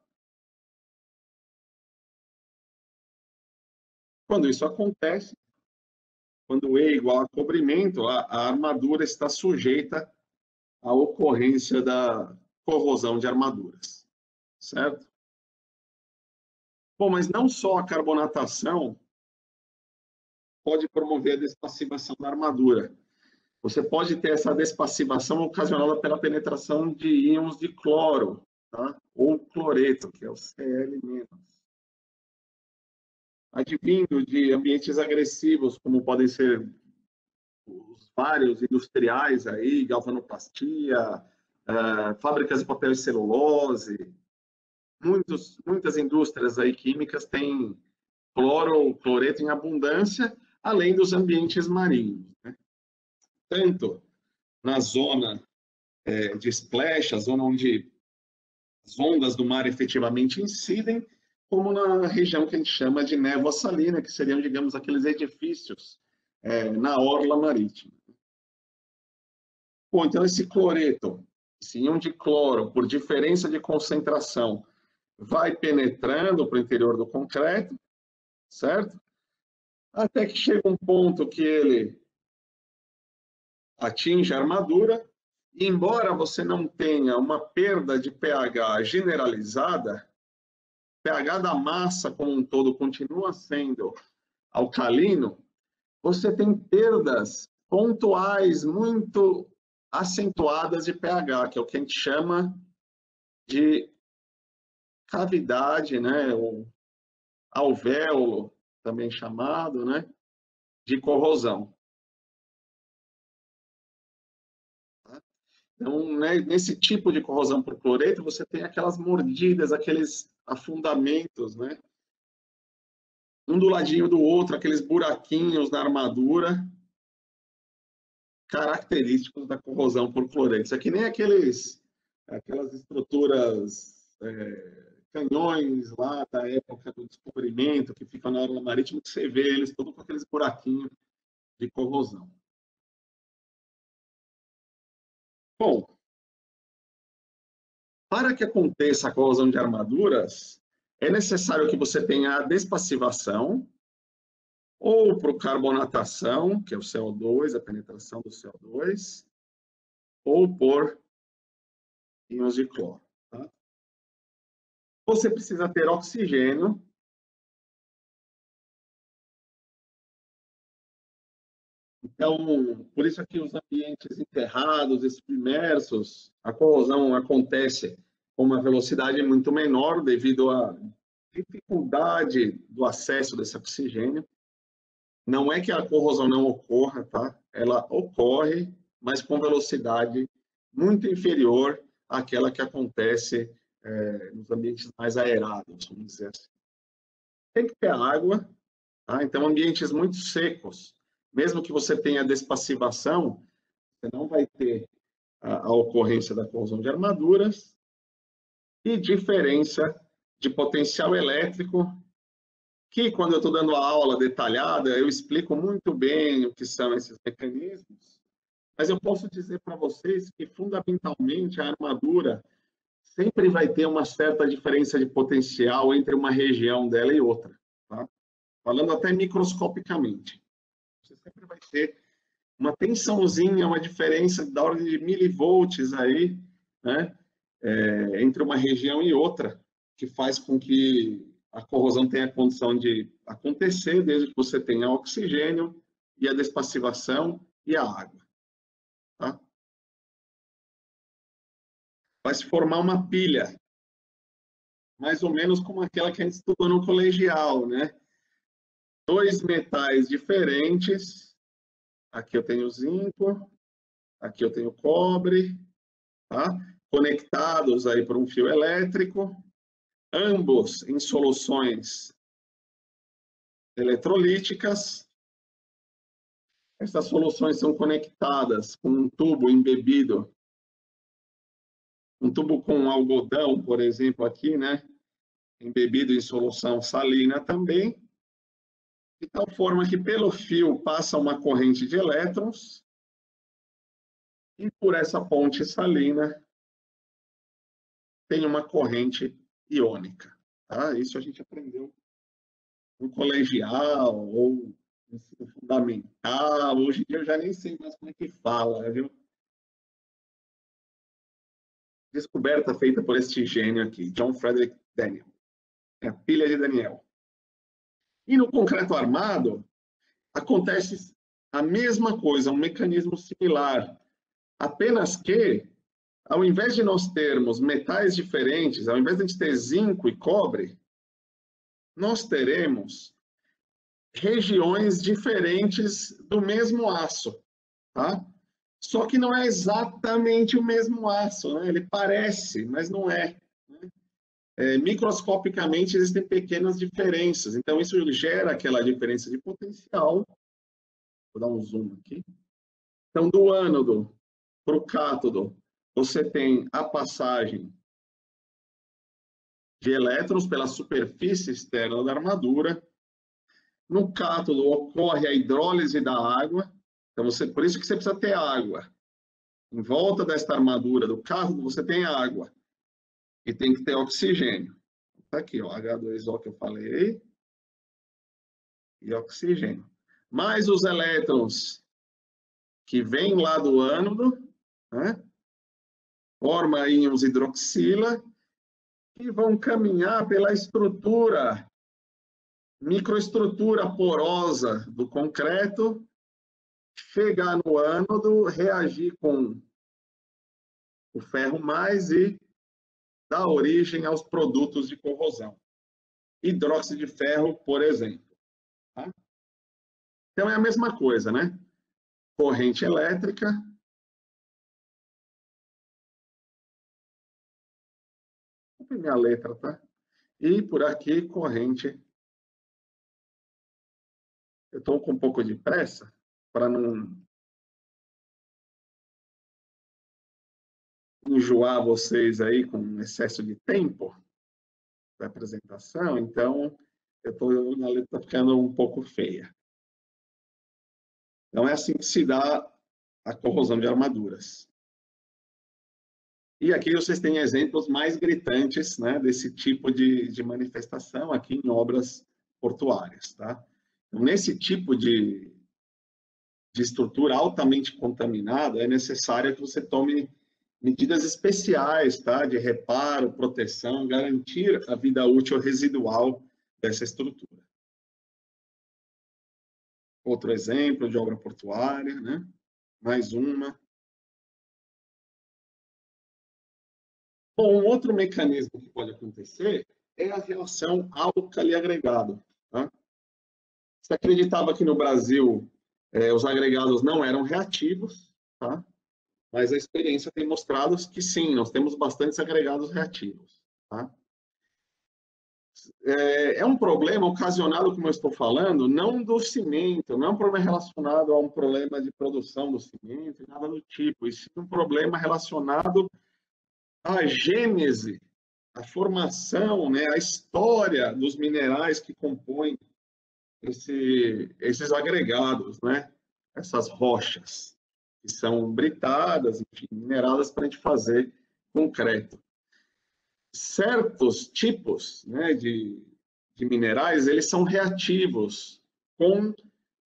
Quando isso acontece, quando E é igual a cobrimento, a, a armadura está sujeita a ocorrência da corrosão de armaduras, certo? Bom, mas não só a carbonatação pode promover a despassivação da armadura. Você pode ter essa despassivação ocasionada pela penetração de íons de cloro, tá? ou cloreto, que é o Cl-. Advindo de ambientes agressivos, como podem ser os vários industriais aí, galvanoplastia, uh, fábricas de papel e celulose, muitos, muitas indústrias aí químicas têm cloro cloreto em abundância, além dos ambientes marinhos. Né? Tanto na zona é, de splash, a zona onde as ondas do mar efetivamente incidem, como na região que a gente chama de névoa salina, que seriam, digamos, aqueles edifícios é, na orla marítima. Bom, então esse cloreto, esse íon de cloro, por diferença de concentração, vai penetrando para o interior do concreto, certo? Até que chega um ponto que ele atinge a armadura, e embora você não tenha uma perda de pH generalizada, pH da massa como um todo continua sendo alcalino, você tem perdas pontuais muito acentuadas de pH, que é o que a gente chama de cavidade, né, ou alvéolo, também chamado, né, de corrosão. Então, né, nesse tipo de corrosão por cloreto, você tem aquelas mordidas, aqueles afundamentos, né, um do ladinho do outro, aqueles buraquinhos na armadura, característicos da corrosão por cloreto. Isso aqui nem aqueles, aquelas estruturas, é, canhões lá da época do descobrimento, que ficam na orla marítima, que você vê eles todos com aqueles buraquinhos de corrosão. Bom, para que aconteça a corrosão de armaduras, é necessário que você tenha a despassivação, ou por carbonatação, que é o CO2, a penetração do CO2, ou por íons de cloro. Tá? Você precisa ter oxigênio Então, por isso aqui os ambientes enterrados, submersos, a corrosão acontece uma velocidade muito menor devido à dificuldade do acesso desse oxigênio. Não é que a corrosão não ocorra, tá? Ela ocorre, mas com velocidade muito inferior àquela que acontece é, nos ambientes mais aerados, vamos dizer assim. tem que ter água, tá? Então, ambientes muito secos, mesmo que você tenha despassivação, você não vai ter a, a ocorrência da corrosão de armaduras e diferença de potencial elétrico, que quando eu estou dando a aula detalhada, eu explico muito bem o que são esses mecanismos, mas eu posso dizer para vocês que, fundamentalmente, a armadura sempre vai ter uma certa diferença de potencial entre uma região dela e outra. Tá? Falando até microscopicamente. Você sempre vai ter uma tensãozinha, uma diferença da ordem de milivolts aí, né? É, entre uma região e outra, que faz com que a corrosão tenha condição de acontecer desde que você tenha oxigênio e a despassivação e a água. Tá? Vai se formar uma pilha, mais ou menos como aquela que a gente estudou no colegial, né? Dois metais diferentes, aqui eu tenho zinco, aqui eu tenho cobre, tá? Conectados aí por um fio elétrico, ambos em soluções eletrolíticas. Essas soluções são conectadas com um tubo embebido, um tubo com algodão, por exemplo, aqui, né? Embebido em solução salina também, de tal forma que pelo fio passa uma corrente de elétrons e por essa ponte salina tem uma corrente iônica. Tá? Isso a gente aprendeu no colegial ou no ensino fundamental. Hoje eu já nem sei mais como é que fala, viu? Descoberta feita por este gênio aqui, John Frederick Daniel. É a pilha de Daniel. E no concreto armado, acontece a mesma coisa, um mecanismo similar. Apenas que ao invés de nós termos metais diferentes, ao invés de a gente ter zinco e cobre, nós teremos regiões diferentes do mesmo aço, tá? Só que não é exatamente o mesmo aço, né? Ele parece, mas não é. Né? é. Microscopicamente existem pequenas diferenças, então isso gera aquela diferença de potencial. Vou dar um zoom aqui. Então, do ânodo para o cátodo, você tem a passagem de elétrons pela superfície externa da armadura. No cátodo ocorre a hidrólise da água, então você, por isso que você precisa ter água. Em volta desta armadura do cátodo você tem água e tem que ter oxigênio. Está aqui, ó, H2O que eu falei e oxigênio. Mais os elétrons que vêm lá do ânodo, né? Forma íons hidroxila e vão caminhar pela estrutura, microestrutura porosa do concreto, chegar no ânodo, reagir com o ferro mais e dar origem aos produtos de corrosão. Hidróxido de ferro, por exemplo. Tá? Então é a mesma coisa, né? Corrente elétrica, minha letra, tá? E por aqui, corrente. Eu estou com um pouco de pressa para não enjoar vocês aí com excesso de tempo da apresentação, então eu tô, a letra está ficando um pouco feia. Não é assim que se dá a corrosão de armaduras. E aqui vocês têm exemplos mais gritantes né, desse tipo de, de manifestação aqui em obras portuárias. Tá? Então, nesse tipo de, de estrutura altamente contaminada, é necessário que você tome medidas especiais tá, de reparo, proteção, garantir a vida útil residual dessa estrutura. Outro exemplo de obra portuária, né? mais uma. Bom, um outro mecanismo que pode acontecer é a relação álcali agregado. Tá? Você acreditava que no Brasil eh, os agregados não eram reativos, tá? mas a experiência tem mostrado que sim, nós temos bastantes agregados reativos. Tá? é, é, um problema ocasionado, como eu estou falando, não do cimento, não é um problema relacionado a um problema de produção do cimento, nada do tipo. Isso é um problema relacionado à gênese, à formação, né, à história dos minerais que compõem esse, esses agregados, né, essas rochas, que são britadas, enfim, mineradas para a gente fazer concreto. Certos tipos né, de, de minerais, eles são reativos com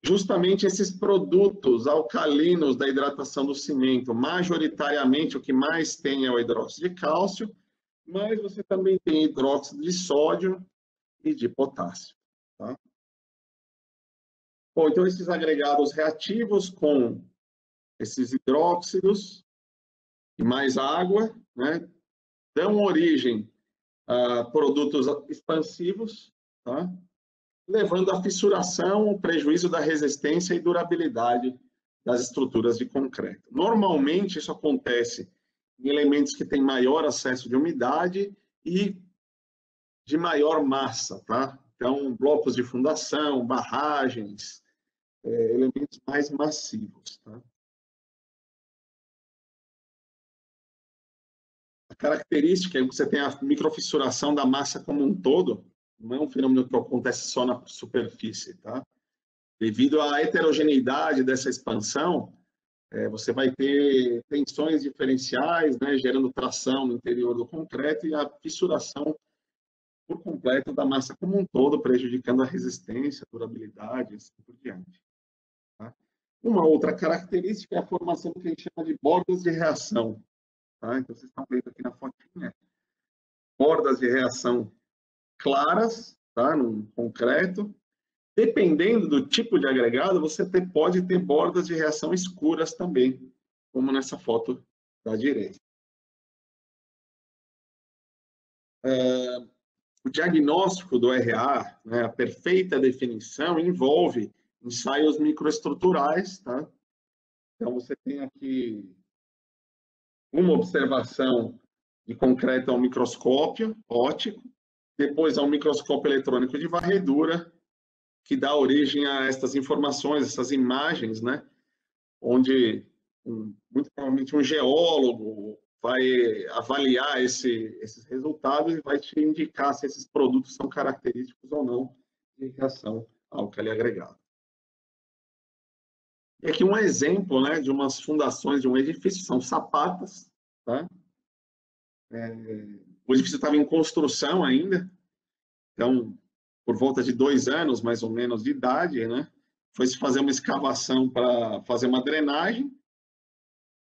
justamente esses produtos alcalinos da hidratação do cimento. Majoritariamente, o que mais tem é o hidróxido de cálcio, mas você também tem hidróxido de sódio e de potássio. Tá? Bom, então, esses agregados reativos com esses hidróxidos e mais água, né, dão origem a produtos expansivos, tá? Levando à fissuração, o prejuízo da resistência e durabilidade das estruturas de concreto. Normalmente, isso acontece em elementos que têm maior acesso de umidade e de maior massa, tá? Então, blocos de fundação, barragens, é, elementos mais massivos, tá? característica é que você tem a microfissuração da massa como um todo, não é um fenômeno que acontece só na superfície, tá? Devido à heterogeneidade dessa expansão, é, você vai ter tensões diferenciais, né, gerando tração no interior do concreto e a fissuração por completo da massa como um todo, prejudicando a resistência, a durabilidade e assim por diante. Tá? Uma outra característica é a formação do que a gente chama de bordas de reação. Tá? Então, vocês estão vendo aqui na fotinha, bordas de reação claras, tá? no concreto. Dependendo do tipo de agregado, você ter, pode ter bordas de reação escuras também, como nessa foto da direita. É, o diagnóstico do RA, né, a perfeita definição, envolve ensaios microestruturais, tá? Então, você tem aqui uma observação de concreto ao microscópio óptico, depois ao microscópio eletrônico de varredura, que dá origem a estas informações, essas imagens, né? Onde, um, muito provavelmente, um geólogo vai avaliar esse, esses resultados e vai te indicar se esses produtos são característicos ou não de reação ao que agregado. E aqui um exemplo né, de umas fundações de um edifício, são sapatas. Tá? É, o edifício estava em construção ainda, então, por volta de dois anos, mais ou menos, de idade, né, foi se fazer uma escavação para fazer uma drenagem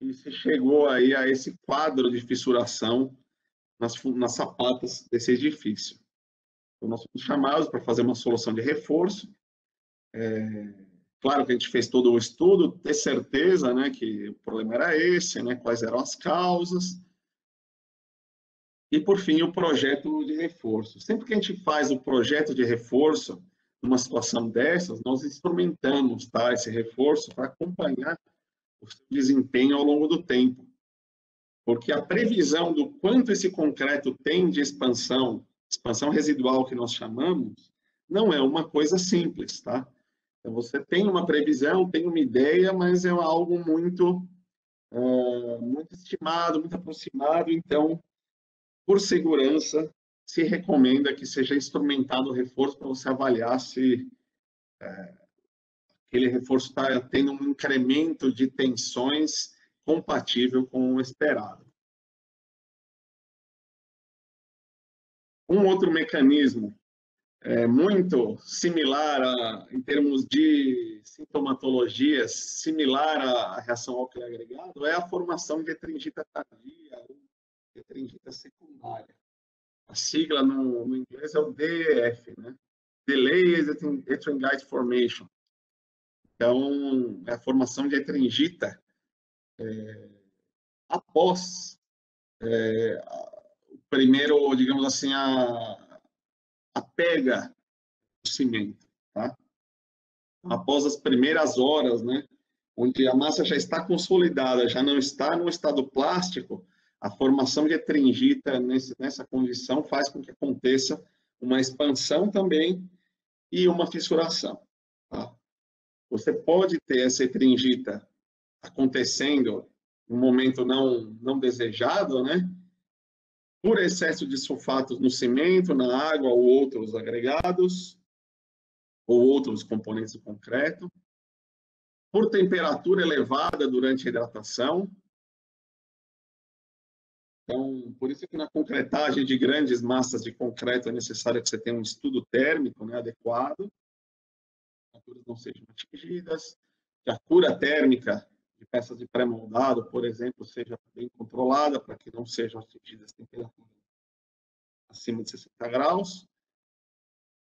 e se chegou aí a esse quadro de fissuração nas, nas sapatas desse edifício. Então, nós fomos chamados para fazer uma solução de reforço. É, Claro que a gente fez todo o estudo, ter certeza né, que o problema era esse, né, quais eram as causas. E, por fim, o projeto de reforço. Sempre que a gente faz o projeto de reforço, numa situação dessas, nós instrumentamos tá, esse reforço para acompanhar o seu desempenho ao longo do tempo. Porque a previsão do quanto esse concreto tem de expansão, expansão residual que nós chamamos, não é uma coisa simples, tá? Então, você tem uma previsão, tem uma ideia, mas é algo muito, muito estimado, muito aproximado. Então, por segurança, se recomenda que seja instrumentado o reforço para você avaliar se uh, aquele reforço está tendo um incremento de tensões compatível com o esperado. Um outro mecanismo é, muito similar a, em termos de sintomatologias, similar à reação ao agregado, é a formação de etringita tardia ou etringita secundária. A sigla no, no inglês é o DEF, né? Delayed Etringite Formation. Então, é a formação de etringita é, após é, o primeiro, digamos assim, a, a pega do cimento, tá? Após as primeiras horas, né, onde a massa já está consolidada, já não está no estado plástico, a formação de nesse, nessa condição faz com que aconteça uma expansão também e uma fissuração. Tá? Você pode ter essa etringita acontecendo um momento não, não desejado, né? Por excesso de sulfatos no cimento, na água ou outros agregados, ou outros componentes do concreto. Por temperatura elevada durante a hidratação, então, por isso que na concretagem de grandes massas de concreto é necessário que você tenha um estudo térmico né, adequado, temperaturas não sejam atingidas, que a cura térmica de peças de pré-moldado, por exemplo, seja bem controlada para que não sejam atingidas temperaturas acima de 60 graus,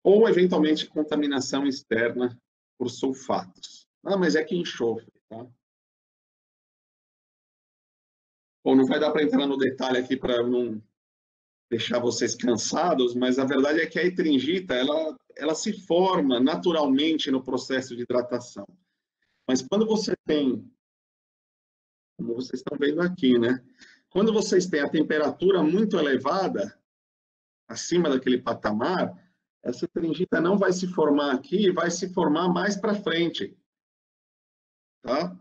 ou eventualmente contaminação externa por sulfatos. Ah, mas é que enxofre, tá? Bom, não vai dar para entrar no detalhe aqui para não deixar vocês cansados, mas a verdade é que a etringita, ela, ela se forma naturalmente no processo de hidratação. Mas quando você tem, como vocês estão vendo aqui, né? Quando vocês têm a temperatura muito elevada, acima daquele patamar, essa etringita não vai se formar aqui, vai se formar mais para frente. Tá?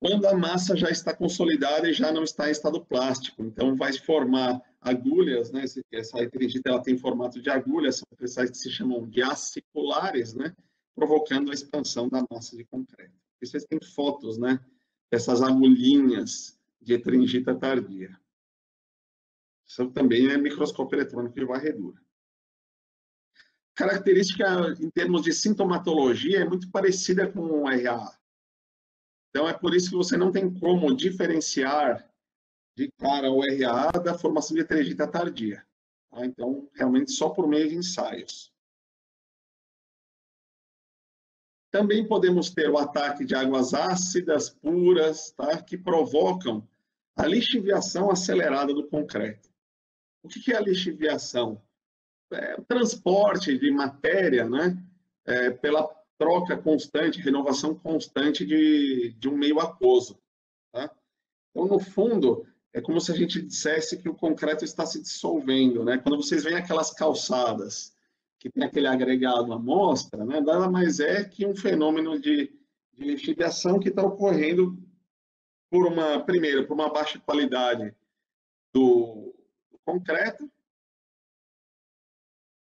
Quando a massa já está consolidada e já não está em estado plástico. Então, vai formar agulhas, né? Essa etringita ela tem formato de agulhas, são cristais que se chamam diaciculares, né? Provocando a expansão da massa de concreto. E vocês têm fotos, né? Dessas agulhinhas de etringita tardia. Isso também é microscópio eletrônico de varredura. Característica em termos de sintomatologia é muito parecida com o RAA. Então, é por isso que você não tem como diferenciar de cara o RA da formação de heterogênea tardia. Tá? Então, realmente só por meio de ensaios. Também podemos ter o ataque de águas ácidas puras, tá? que provocam a lixiviação acelerada do concreto. O que é a lixiviação? É o transporte de matéria né? É, pela troca constante, renovação constante de, de um meio aquoso. Tá? Então, no fundo, é como se a gente dissesse que o concreto está se dissolvendo. Né? Quando vocês veem aquelas calçadas que tem aquele agregado amostra, né? nada mais é que um fenômeno de, de lixiviação que está ocorrendo por uma, primeiro, por uma baixa qualidade do, do concreto,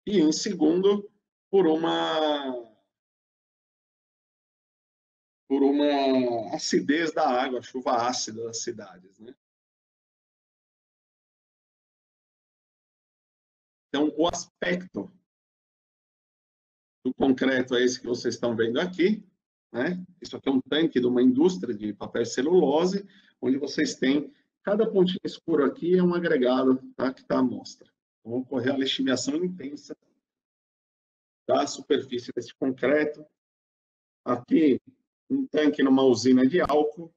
e em segundo, por uma por uma acidez da água, chuva ácida das cidades. Né? Então, o aspecto do concreto é esse que vocês estão vendo aqui. Né? Isso aqui é um tanque de uma indústria de papel celulose, onde vocês têm, cada pontinho escuro aqui é um agregado tá? que está à mostra. Então, ocorrer a lixiviação intensa da superfície desse concreto. Aqui, um tanque numa usina de álcool.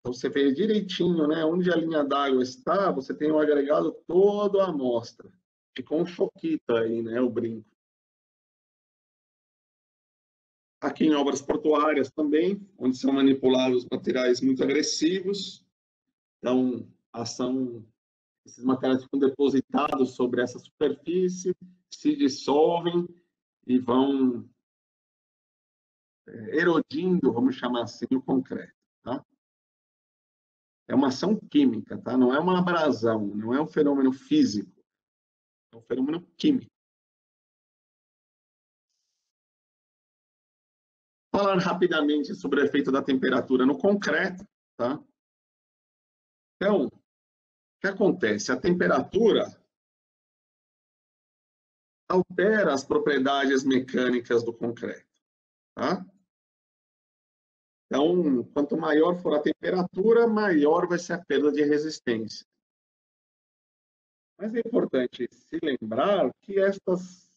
Então, você vê direitinho né, onde a linha d'água está, você tem um agregado todo à amostra. Ficou um choquito aí, né, o brinco. Aqui em obras portuárias também, onde são manipulados materiais muito agressivos. Então, ação, esses materiais ficam depositados sobre essa superfície, se dissolvem e vão erodindo, vamos chamar assim, o concreto. Tá? É uma ação química, tá? não é uma abrasão, não é um fenômeno físico, é um fenômeno químico. Falar rapidamente sobre o efeito da temperatura no concreto. Tá? Então, o que acontece? A temperatura altera as propriedades mecânicas do concreto. Tá? Então, quanto maior for a temperatura, maior vai ser a perda de resistência. Mas é importante se lembrar que, estas,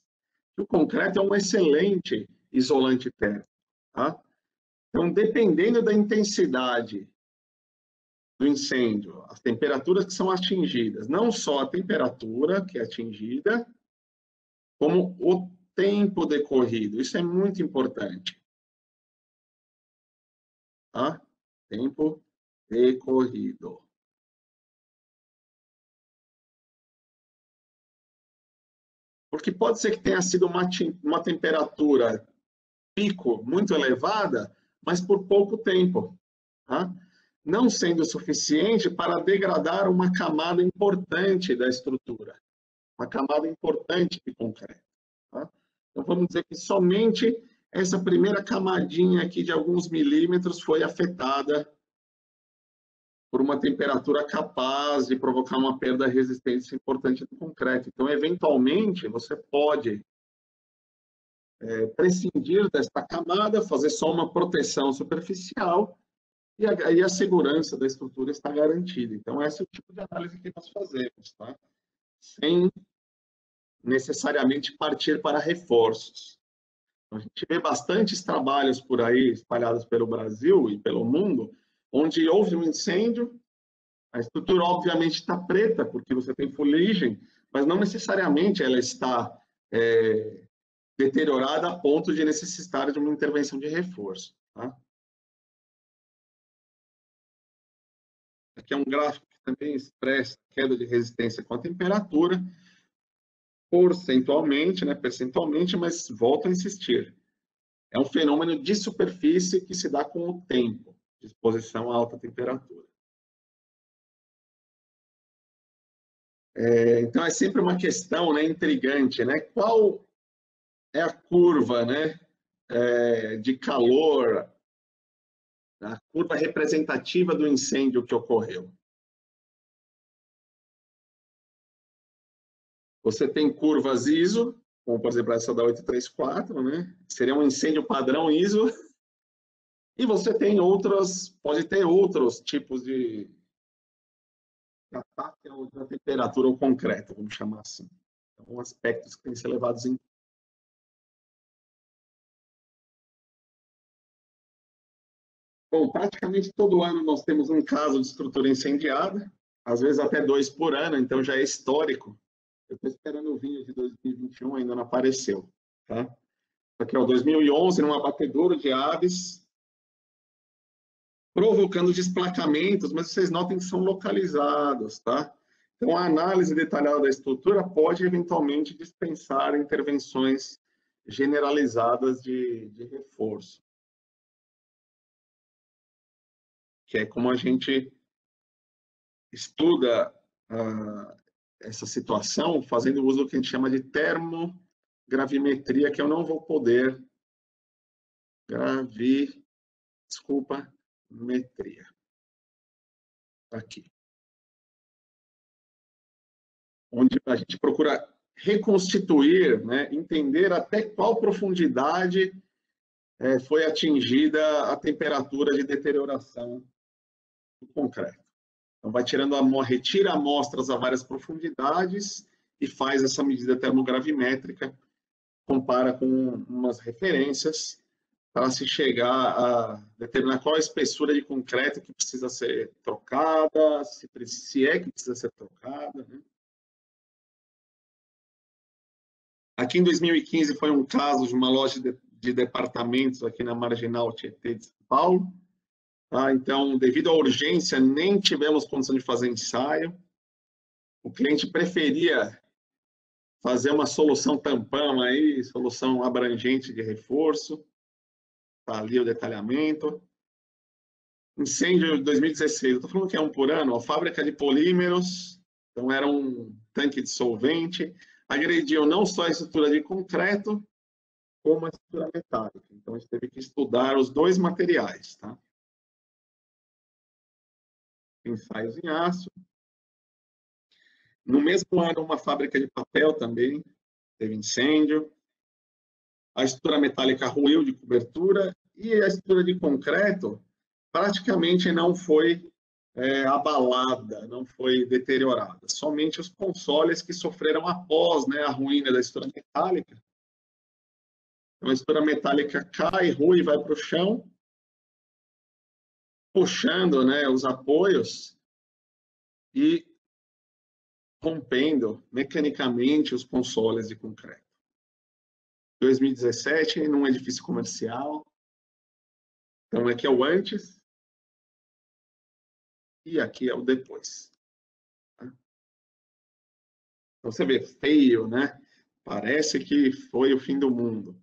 que o concreto é um excelente isolante térmico. Tá? Então, dependendo da intensidade do incêndio, as temperaturas que são atingidas, não só a temperatura que é atingida, como o tempo decorrido. Isso é muito importante. Tá? Tempo decorrido. Porque pode ser que tenha sido uma, uma temperatura pico muito elevada, mas por pouco tempo, tá? não sendo suficiente para degradar uma camada importante da estrutura, uma camada importante de concreto. Tá? Então, vamos dizer que somente essa primeira camadinha aqui de alguns milímetros foi afetada por uma temperatura capaz de provocar uma perda de resistência importante do concreto. Então, eventualmente, você pode é, prescindir desta camada, fazer só uma proteção superficial e a, e a, segurança da estrutura está garantida. Então, esse é o tipo de análise que nós fazemos, tá? sem necessariamente partir para reforços. A gente vê bastantes trabalhos por aí espalhados pelo Brasil e pelo mundo, onde houve um incêndio, a estrutura obviamente está preta, porque você tem fuligem, mas não necessariamente ela está é, deteriorada a ponto de necessitar de uma intervenção de reforço. Tá? Aqui é um gráfico que também expressa queda de resistência com a temperatura, porcentualmente, né, percentualmente, mas volto a insistir. É um fenômeno de superfície que se dá com o tempo, de exposição a alta temperatura. É, então, é sempre uma questão né, intrigante, né? Qual é a curva né, é, de calor, a curva representativa do incêndio que ocorreu? Você tem curvas ISO, como por exemplo essa da 834, né? Seria um incêndio padrão ISO. E você tem outras, pode ter outros tipos de ataque a temperatura ou concreto, vamos chamar assim. Então, aspectos que têm que ser levados em Bom, praticamente todo ano nós temos um caso de estrutura incendiada, às vezes até dois por ano, então já é histórico eu estou esperando o vinho de 2021, ainda não apareceu. Tá? Aqui, ó, 2011, num abatedouro de aves, provocando desplacamentos, mas vocês notem que são localizados, tá? Então, a análise detalhada da estrutura pode, eventualmente, dispensar intervenções generalizadas de, de reforço. Que é como a gente estuda uh, essa situação fazendo uso do que a gente chama de termogravimetria, que eu não vou poder gravi, desculpa, metria. Aqui. Onde a gente procura reconstituir, né, entender até qual profundidade é, foi atingida a temperatura de deterioração do concreto. Então, vai tirando a, retira amostras a várias profundidades e faz essa medida termogravimétrica, compara com umas referências para se chegar a determinar qual a espessura de concreto que precisa ser trocada, se, se é que precisa ser trocada. Né? Aqui em 2015 foi um caso de uma loja de, de departamentos aqui na Marginal Tietê de São Paulo, Tá? Então, devido à urgência, nem tivemos condição de fazer ensaio. O cliente preferia fazer uma solução tampão aí, solução abrangente de reforço. Está ali o detalhamento. Incêndio de 2016, eu estou falando que é um por ano, a fábrica de polímeros, então era um tanque de solvente, agrediu não só a estrutura de concreto, como a estrutura metálica. Então, a gente teve que estudar os dois materiais, tá? Ensaios em aço. No mesmo ano, uma fábrica de papel também teve incêndio. A estrutura metálica ruiu de cobertura e a estrutura de concreto praticamente não foi é, abalada, não foi deteriorada. Somente os consoles que sofreram após né, a ruína da estrutura metálica. Então, a estrutura metálica cai, rui, vai para o chão puxando né, os apoios e rompendo mecanicamente os consoles de concreto. 2017, num edifício comercial. Então, aqui é o antes e aqui é o depois. Tá? Então, você vê feio, né? Parece que foi o fim do mundo.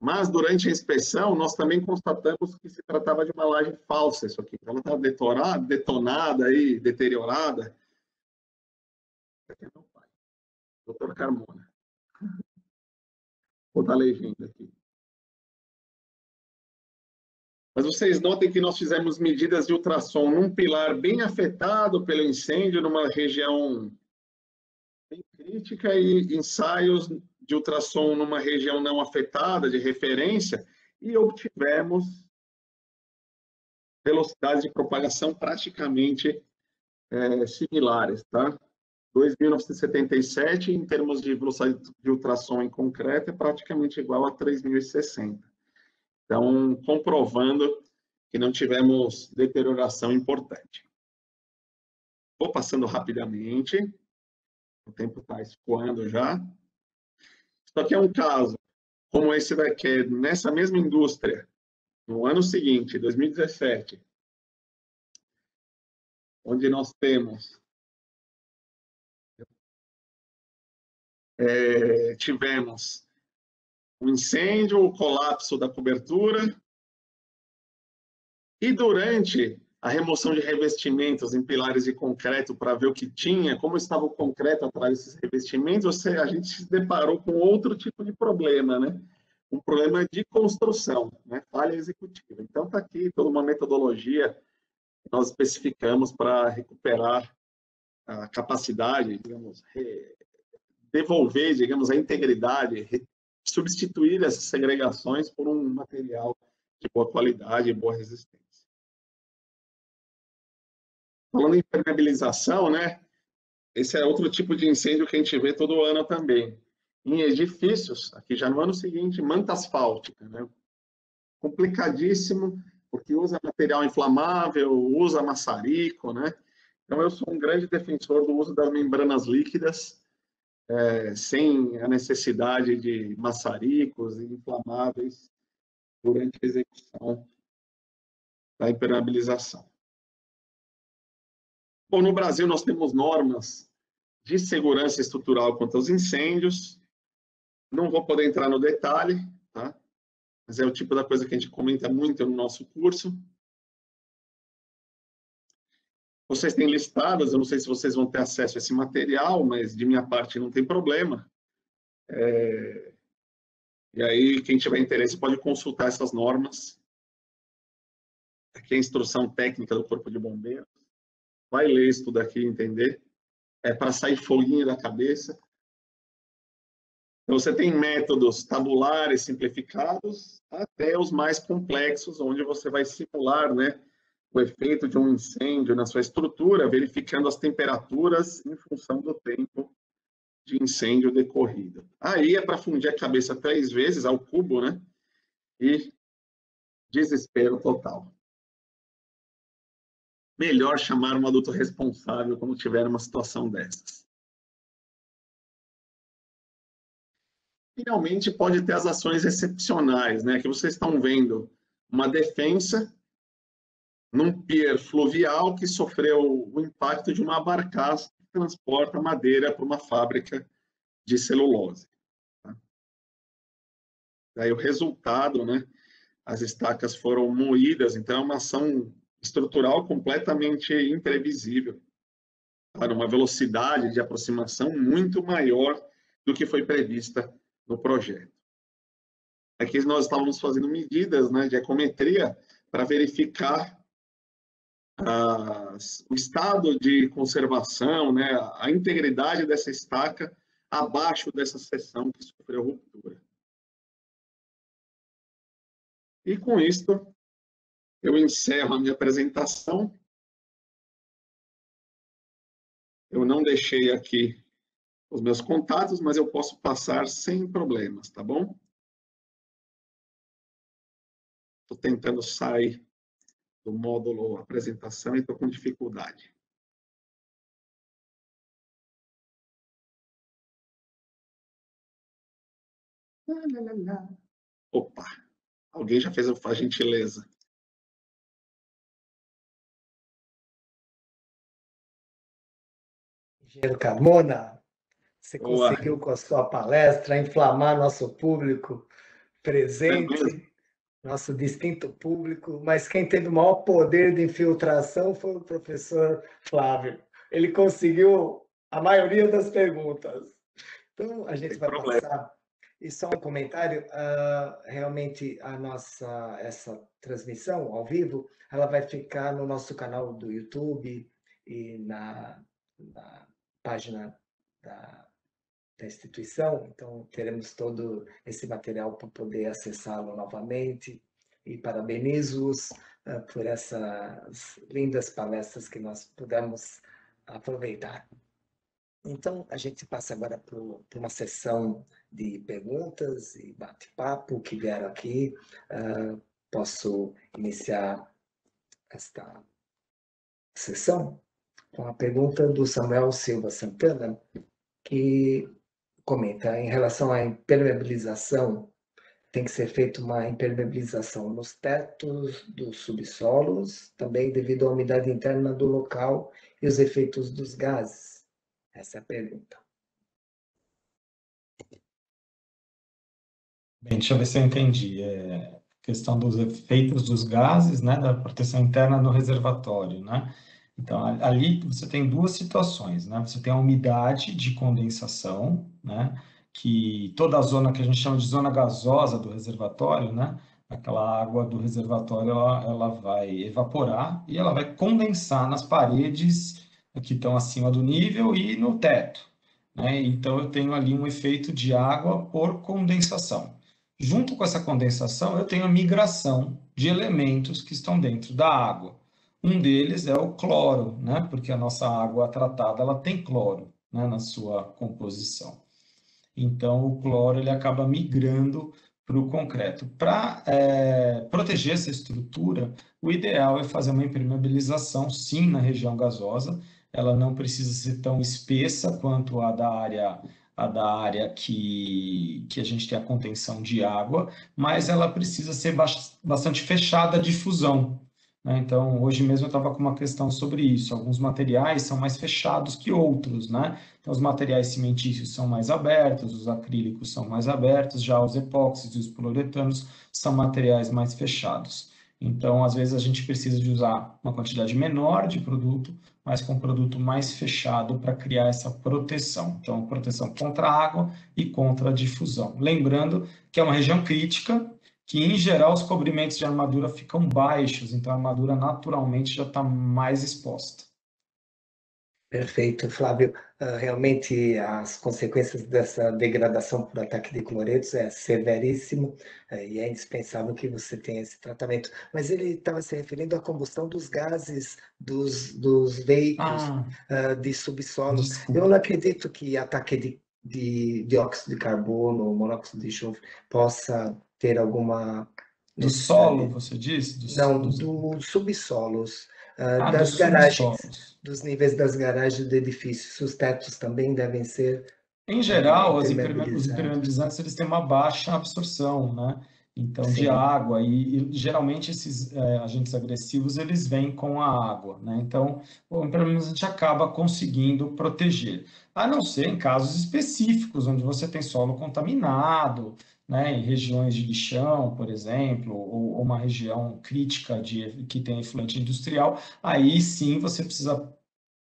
Mas durante a inspeção, nós também constatamos que se tratava de uma laje falsa, isso aqui. Ela estava detonada, detonada e deteriorada. Aqui é meu pai, doutor Carmona. Vou dar legenda aqui. Mas vocês notem que nós fizemos medidas de ultrassom num pilar bem afetado pelo incêndio, numa região bem crítica, e ensaios de ultrassom numa região não afetada, de referência, e obtivemos velocidades de propagação praticamente é, similares, tá? 2.977, em termos de velocidade de ultrassom em concreto, é praticamente igual a 3.060. Então, comprovando que não tivemos deterioração importante. Vou passando rapidamente, o tempo está escoando já. Só que é um caso como esse daqui, nessa mesma indústria, no ano seguinte, 2017, onde nós temos é, tivemos um incêndio, o colapso da cobertura, e durante a remoção de revestimentos em pilares de concreto para ver o que tinha, como estava o concreto atrás desses revestimentos, a gente se deparou com outro tipo de problema, né? Um problema de construção, né? Falha executiva. Então está aqui toda uma metodologia que nós especificamos para recuperar a capacidade, digamos, devolver, digamos, a integridade, substituir essas segregações por um material de boa qualidade e boa resistência. Falando em impermeabilização, né? Esse é outro tipo de incêndio que a gente vê todo ano também. Em edifícios, aqui já no ano seguinte, manta asfáltica, né? Complicadíssimo, porque usa material inflamável, usa maçarico, né? Então, eu sou um grande defensor do uso das membranas líquidas, é, sem a necessidade de maçaricos e inflamáveis durante a execução da impermeabilização. Bom, no Brasil nós temos normas de segurança estrutural contra os incêndios. Não vou poder entrar no detalhe, tá? Mas é o tipo da coisa que a gente comenta muito no nosso curso. Vocês têm listadas, eu não sei se vocês vão ter acesso a esse material, mas de minha parte não tem problema. É... E aí, quem tiver interesse pode consultar essas normas. Aqui é a instrução técnica do Corpo de Bombeiros vai ler isso tudo aqui entender. É para sair foguinho da cabeça. Então, você tem métodos tabulares simplificados até os mais complexos, onde você vai simular né, o efeito de um incêndio na sua estrutura, verificando as temperaturas em função do tempo de incêndio decorrido. Aí é para fundir a cabeça três vezes ao cubo, né? E desespero total melhor chamar um adulto responsável quando tiver uma situação dessas. Finalmente, pode ter as ações excepcionais, né? Que vocês estão vendo uma defensa num pier fluvial que sofreu o impacto de uma barcaça que transporta madeira para uma fábrica de celulose. Tá? Daí o resultado, né? As estacas foram moídas, então é uma ação estrutural completamente imprevisível, para uma velocidade de aproximação muito maior do que foi prevista no projeto. Aqui nós estávamos fazendo medidas né, de ecometria para verificar as, o estado de conservação, né, a integridade dessa estaca abaixo dessa seção que sofreu ruptura. E com isto, eu encerro a minha apresentação. Eu não deixei aqui os meus contatos, mas eu posso passar sem problemas, tá bom? Estou tentando sair do módulo apresentação e estou com dificuldade. Opa, alguém já fez a gentileza. Engenheiro Carmona, Você conseguiu, com a sua palestra, inflamar nosso público presente, nosso distinto público, mas quem teve o maior poder de infiltração foi o professor Flávio. Ele conseguiu a maioria das perguntas. Então, a gente vai problema. passar. E só um comentário, uh, realmente a nossa essa transmissão ao vivo, ela vai ficar no nosso canal do YouTube e na, na página da, da instituição, então teremos todo esse material para poder acessá-lo novamente e parabenizo-os uh, por essas lindas palestras que nós pudemos aproveitar. Então, a gente passa agora para uma sessão de perguntas e bate-papo que vieram aqui. Uh, posso iniciar esta sessão com a pergunta do Samuel Silva Santana, que comenta em relação à impermeabilização, tem que ser feita uma impermeabilização nos tetos dos subsolos, também devido à umidade interna do local e os efeitos dos gases. Essa é a pergunta. Bem, deixa eu ver se eu entendi. É questão dos efeitos dos gases, né, da proteção interna do reservatório, né? Então, ali você tem duas situações, né? Você tem a umidade de condensação, né? Que toda a zona que a gente chama de zona gasosa do reservatório, né? Aquela água do reservatório, ela, ela vai evaporar e ela vai condensar nas paredes que estão acima do nível e no teto, né? Então, eu tenho ali um efeito de água por condensação. Junto com essa condensação, eu tenho a migração de elementos que estão dentro da água. Um deles é o cloro, né? porque a nossa água tratada ela tem cloro né? na sua composição. Então, o cloro ele acaba migrando para o concreto. Para é, proteger essa estrutura, o ideal é fazer uma impermeabilização, sim, na região gasosa. Ela não precisa ser tão espessa quanto a da área a da área que, que a gente tem a contenção de água, mas ela precisa ser bastante fechada a difusão, né? Então, hoje mesmo eu estava com uma questão sobre isso. Alguns materiais são mais fechados que outros, né? Então, os materiais cimentícios são mais abertos, os acrílicos são mais abertos, já os epóxis e os poliuretanos são materiais mais fechados. Então, às vezes a gente precisa de usar uma quantidade menor de produto, mas com um produto mais fechado para criar essa proteção. Então, proteção contra a água e contra a difusão. Lembrando que é uma região crítica, que em geral os cobrimentos de armadura ficam baixos, então a armadura naturalmente já está mais exposta. Perfeito, Flávio. Uh, realmente as consequências dessa degradação por ataque de cloretos é severíssimo uh, e é indispensável que você tenha esse tratamento. Mas ele estava se referindo à combustão dos gases dos, dos veículos ah, uh, de subsolo. Eu não acredito que ataque de, de dióxido de carbono, monóxido de enxofre possa ter alguma. Do solo, você disse? Do, não, dos do subsolos. Uh, ah, das garagens, subsolos. dos níveis das garagens do edifício. Os tetos também devem ser. Em geral, os impermeabilizantes eles têm uma baixa absorção, né? Então, Sim. de água, e, e geralmente esses é, agentes agressivos eles vêm com a água, né? Então, o impermeabilizante acaba conseguindo proteger, a não ser em casos específicos, onde você tem solo contaminado, né, em regiões de lixão, por exemplo, ou, ou uma região crítica de, que tem efluente industrial, aí sim você precisa,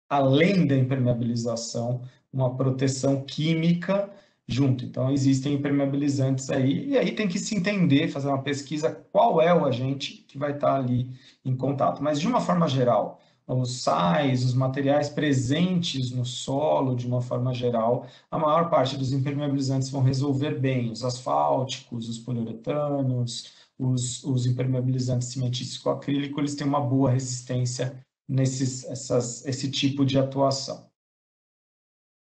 além da impermeabilização, uma proteção química junto. Então, existem impermeabilizantes aí, e aí tem que se entender, fazer uma pesquisa, qual é o agente que vai estar ali em contato. Mas, de uma forma geral, os sais, os materiais presentes no solo, de uma forma geral, a maior parte dos impermeabilizantes vão resolver bem. Os asfálticos, os poliuretanos, os, os impermeabilizantes cimentícios com acrílico, eles têm uma boa resistência nesses essas, esse tipo de atuação.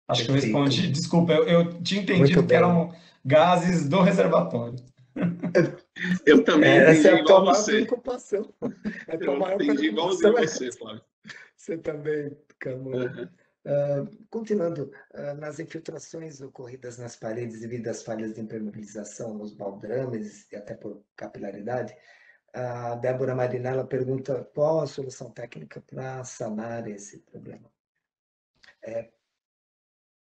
Acho que eu respondi. Desculpa, eu, eu tinha entendido que eram gases do reservatório. Eu também é, Essa é a tua maior preocupação. É a tua eu maior entendi igualzinho é você, Flávio. Você também, Camilo. Uhum. Uh, continuando, uh, nas infiltrações ocorridas nas paredes devido às falhas de impermeabilização nos baldrames e até por capilaridade, a Débora Marinella pergunta qual a solução técnica para sanar esse problema. É,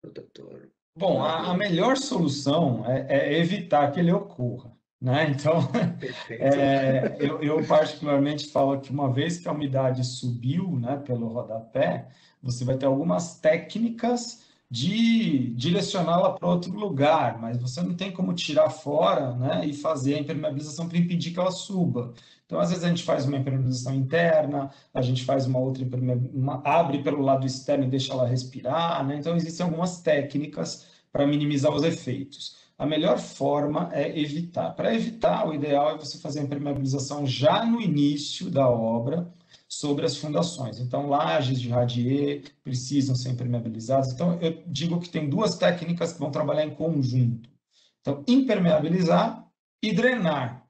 o doutor Bom, a, a melhor solução é, é, evitar que ele ocorra. Né? Então, é, eu, eu, particularmente falo que uma vez que a umidade subiu né, pelo rodapé, você vai ter algumas técnicas de direcioná-la para outro lugar, mas você não tem como tirar fora né, e fazer a impermeabilização para impedir que ela suba. Então, às vezes, a gente faz uma impermeabilização interna, a gente faz uma outra uma, abre pelo lado externo e deixa ela respirar. Né? Então, existem algumas técnicas para minimizar os efeitos. A melhor forma é evitar. Para evitar, o ideal é você fazer a impermeabilização já no início da obra, sobre as fundações. Então, lajes de radier precisam ser impermeabilizadas. Então, eu digo que tem duas técnicas que vão trabalhar em conjunto. Então, impermeabilizar e drenar.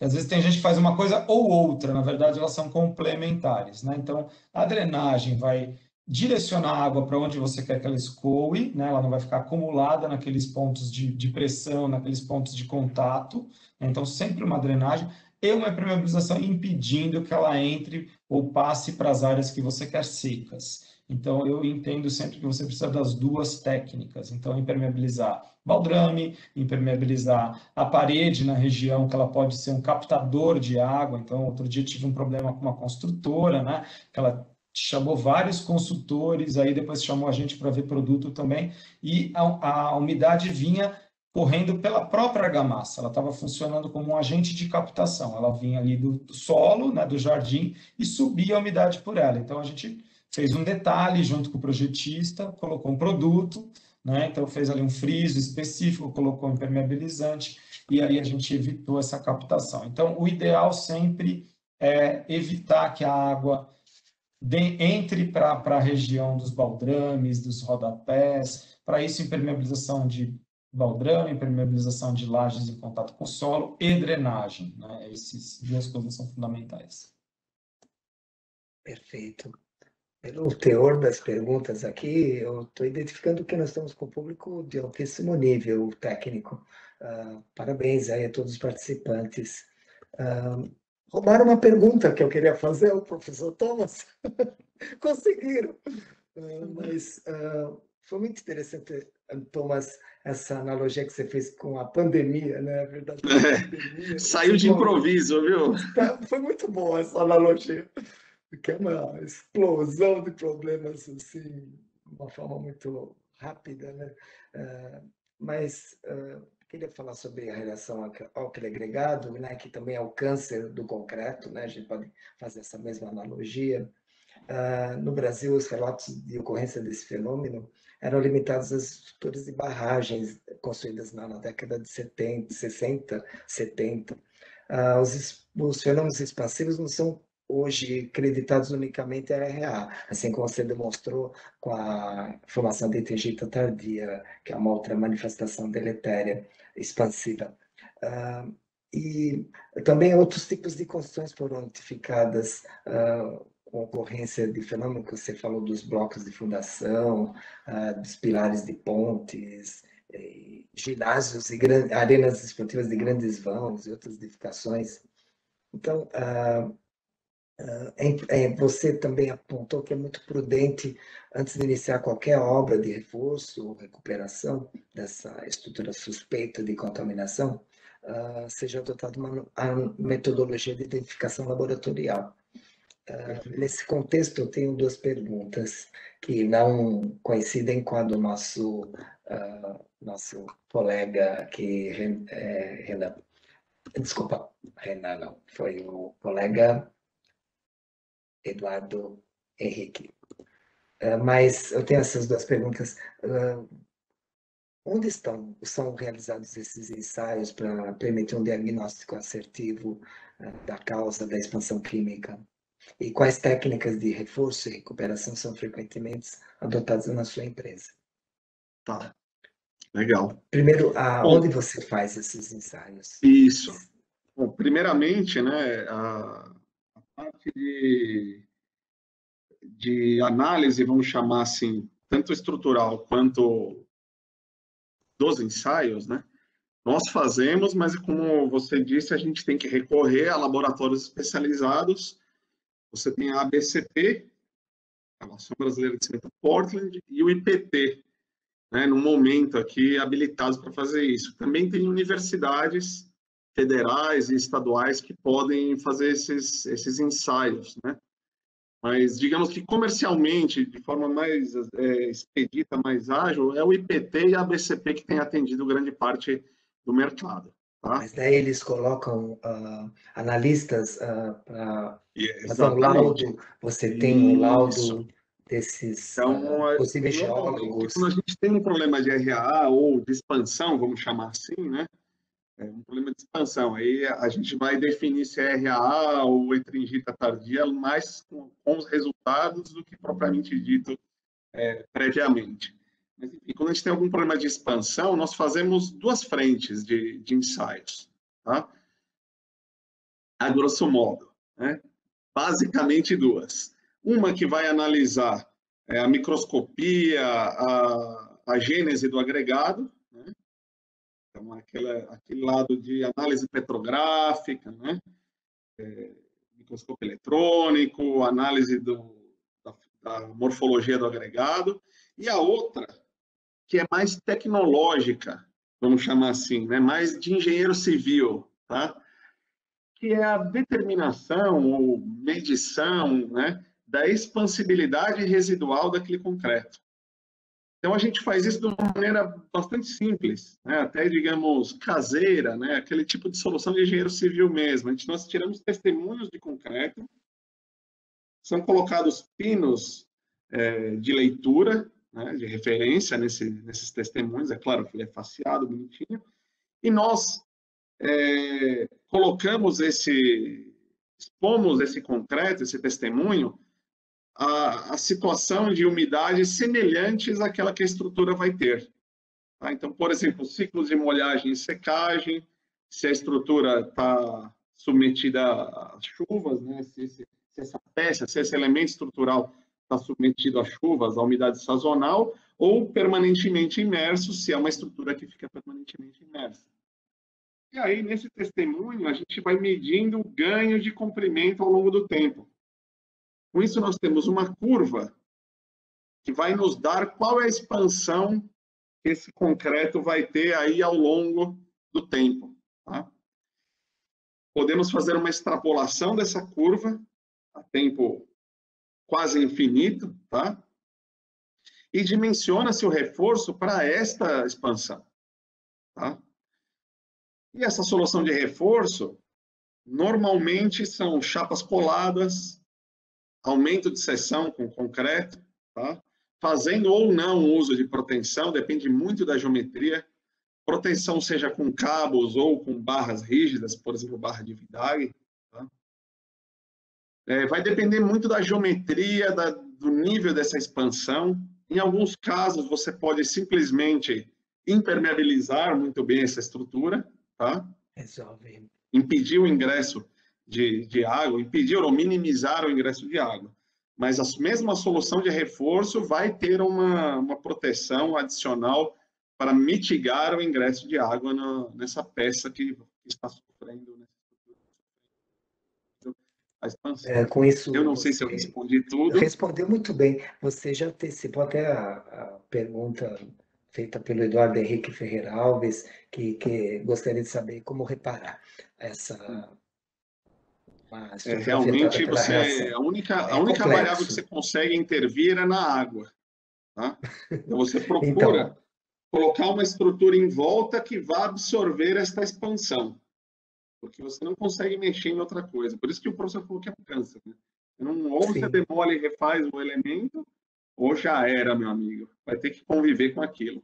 Às vezes tem gente que faz uma coisa ou outra, na verdade elas são complementares. Né? Então, a drenagem vai direcionar a água para onde você quer que ela escoe, né? ela não vai ficar acumulada naqueles pontos de, de pressão, naqueles pontos de contato. Né? Então, sempre uma drenagem e uma impermeabilização impedindo que ela entre ou passe para as áreas que você quer secas. Então, eu entendo sempre que você precisa das duas técnicas. Então, impermeabilizar baldrame, impermeabilizar a parede na região, que ela pode ser um captador de água. Então, outro dia tive um problema com uma construtora, né? Que ela chamou vários consultores, aí depois chamou a gente para ver produto também, e a, a umidade vinha correndo pela própria argamassa. Ela estava funcionando como um agente de captação. Ela vinha ali do, do, solo, né, do jardim, e subia a umidade por ela. Então, a gente fez um detalhe junto com o projetista, colocou um produto, né, então fez ali um friso específico, colocou um impermeabilizante, e aí a gente evitou essa captação. Então, o ideal sempre é evitar que a água de, entre para a região dos baldrames, dos rodapés, para isso impermeabilização de baldrame, impermeabilização de lajes em contato com o solo e drenagem. Né? Essas duas coisas são fundamentais. Perfeito. Pelo teor das perguntas aqui, eu estou identificando que nós estamos com um público de altíssimo nível técnico. Uh, parabéns aí a todos os participantes. Uh, roubaram uma pergunta que eu queria fazer ao professor Thomas. Conseguiram. Uh, mas foi muito interessante, Thomas, essa analogia que você fez com a pandemia, né? A verdade, a pandemia, Saiu de improviso, viu? Tá, foi muito boa essa analogia, porque é uma explosão de problemas, assim, de uma forma muito rápida, né? Uh, mas uh, queria falar sobre a relação ao agregado, né? Que também é o câncer do concreto, né? A gente pode fazer essa mesma analogia. Uh, no Brasil, os relatos de ocorrência desse fenômeno eram limitados às estruturas de barragens construídas na, na década de 70, 60, 70. Uh, os, os fenômenos expansivos não são hoje creditados unicamente à RA, assim como você demonstrou com a formação de tegita tardia, que é uma outra manifestação deletéria expansiva. Uh, e também outros tipos de construções foram notificadas uh, com ocorrência de fenômeno que você falou dos blocos de fundação, uh, dos pilares de pontes, ginásios e arenas esportivas de grandes vãos e outras edificações. Então, uh, você também apontou que é muito prudente, antes de iniciar qualquer obra de reforço ou recuperação dessa estrutura suspeita de contaminação, seja adotada uma metodologia de identificação laboratorial Uh, nesse contexto, eu tenho duas perguntas que não coincidem com a do nosso, uh, nosso colega aqui, é, Renan. Desculpa, Renan não, foi o colega Eduardo Henrique. Uh, mas eu tenho essas duas perguntas. onde estão, são realizados esses ensaios para permitir um diagnóstico assertivo da causa da expansão química? E quais técnicas de reforço e recuperação são frequentemente adotadas na sua empresa? Tá. Legal. Primeiro, aonde você faz esses ensaios? Isso. Bom, primeiramente, né, a, a parte de, de análise, vamos chamar assim, tanto estrutural quanto dos ensaios, né? Nós fazemos, mas como você disse, a gente tem que recorrer a laboratórios especializados você tem a ABCP, a Associação Brasileira de Cimento Portland, e o IPT, né, no momento aqui, habilitados para fazer isso. Também tem universidades federais e estaduais que podem fazer esses, esses ensaios, né? Mas, digamos que comercialmente, de forma mais é, expedita, mais ágil, é o IPT e a BCP que tem atendido grande parte do mercado. Tá? Mas daí eles colocam uh, analistas uh, para fazer um laudo. Você tem um laudo desses então, uh, possíveis geólogos. Quando a gente tem um problema de RAA ou de expansão, vamos chamar assim, né? É um problema de expansão. Aí a gente vai definir se é RAA ou etringita tardia mais com, com os resultados do que propriamente dito é, previamente. Mas, enfim, quando a gente tem algum problema de expansão, nós fazemos duas frentes de, de ensaios, tá? A grosso modo, né? Basicamente duas. Uma que vai analisar é, a microscopia, a, a gênese do agregado, aquela, aquele lado de análise petrográfica, né? É, microscópio eletrônico, análise do, da, da, morfologia do agregado, e a outra, que é mais tecnológica, vamos chamar assim, né? mais de engenheiro civil, tá? que é a determinação ou medição né? da expansibilidade residual daquele concreto. Então a gente faz isso de uma maneira bastante simples, né? até digamos caseira, né? aquele tipo de solução de engenheiro civil mesmo. A gente, nós tiramos testemunhos de concreto, são colocados pinos é, de leitura, né? de referência nesse, nesses testemunhos, é claro que ele é faceado, bonitinho, e nós é, colocamos esse, expomos esse concreto, esse testemunho, a, a situação de umidade semelhantes àquela que a estrutura vai ter. Tá? Então, por exemplo, ciclos de molhagem e secagem, se a estrutura está submetida às chuvas, né? se, se, se essa peça, se esse elemento estrutural está submetido a chuvas, a umidade sazonal, ou permanentemente imerso, se é uma estrutura que fica permanentemente imersa. E aí, nesse testemunho, a gente vai medindo o ganho de comprimento ao longo do tempo. Com isso, nós temos uma curva que vai nos dar qual é a expansão que esse concreto vai ter aí ao longo do tempo. Tá? Podemos fazer uma extrapolação dessa curva a tempo quase infinito, tá? E dimensiona-se o reforço para esta expansão, tá? E essa solução de reforço, normalmente são chapas coladas, aumento de seção com concreto, tá? fazendo ou não uso de proteção, depende muito da geometria. Proteção seja com cabos ou com barras rígidas, por exemplo, barra de Vidag. Tá? É, vai depender muito da geometria, da, do nível dessa expansão. Em alguns casos, você pode simplesmente impermeabilizar muito bem essa estrutura, tá? Resolve. Impedir o ingresso de, de água, impedir ou minimizar o ingresso de água. Mas a mesma solução de reforço vai ter uma, uma proteção adicional para mitigar o ingresso de água na, nessa peça que está sofrendo né? a expansão. É, com isso, eu não sei se eu respondi tudo. Respondeu muito bem. Você já antecipou até a, a pergunta feita pelo Eduardo Henrique Ferreira Alves, que, que gostaria de saber como reparar essa é, realmente você a única a é única variável que você consegue intervir é na água tá? então você procura então, colocar uma estrutura em volta que vá absorver esta expansão porque você não consegue mexer em outra coisa por isso que o professor falou que é câncer né? não, ou sim. você demole e refaz o elemento ou já era meu amigo vai ter que conviver com aquilo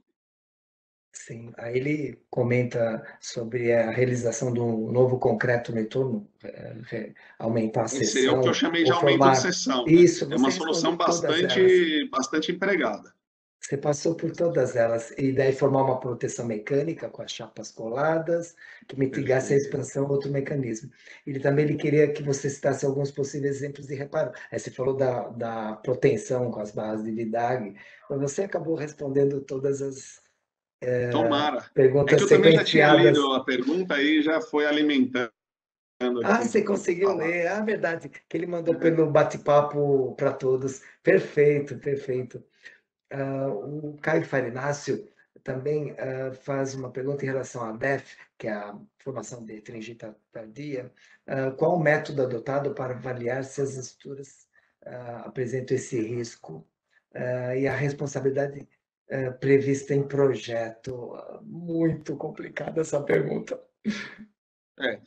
Sim, aí ele comenta sobre a realização do novo concreto noturno, é, aumentar a seção. Esse é o que eu chamei de aumento formar... de seção. Né? Isso, É uma solução bastante, bastante empregada. Você passou por todas elas, e daí formar uma proteção mecânica com as chapas coladas, que mitigasse a expansão, outro mecanismo. Ele também ele queria que você citasse alguns possíveis exemplos de reparo. Aí você falou da, da proteção com as barras de Vidag, mas você acabou respondendo todas as, é, Tomara. Perguntas é que eu também já tinha lido a pergunta e já foi alimentando. Ah, você conseguiu ler. Ah, verdade. Que ele mandou pelo bate-papo para todos. Perfeito, perfeito. Uh, o Caio Farinácio também uh, faz uma pergunta em relação à DEF, que é a formação de tringita tardia. Uh, qual o método adotado para avaliar se as estruturas apresentam esse risco? e a responsabilidade prevista em projeto? muito complicada essa pergunta. É.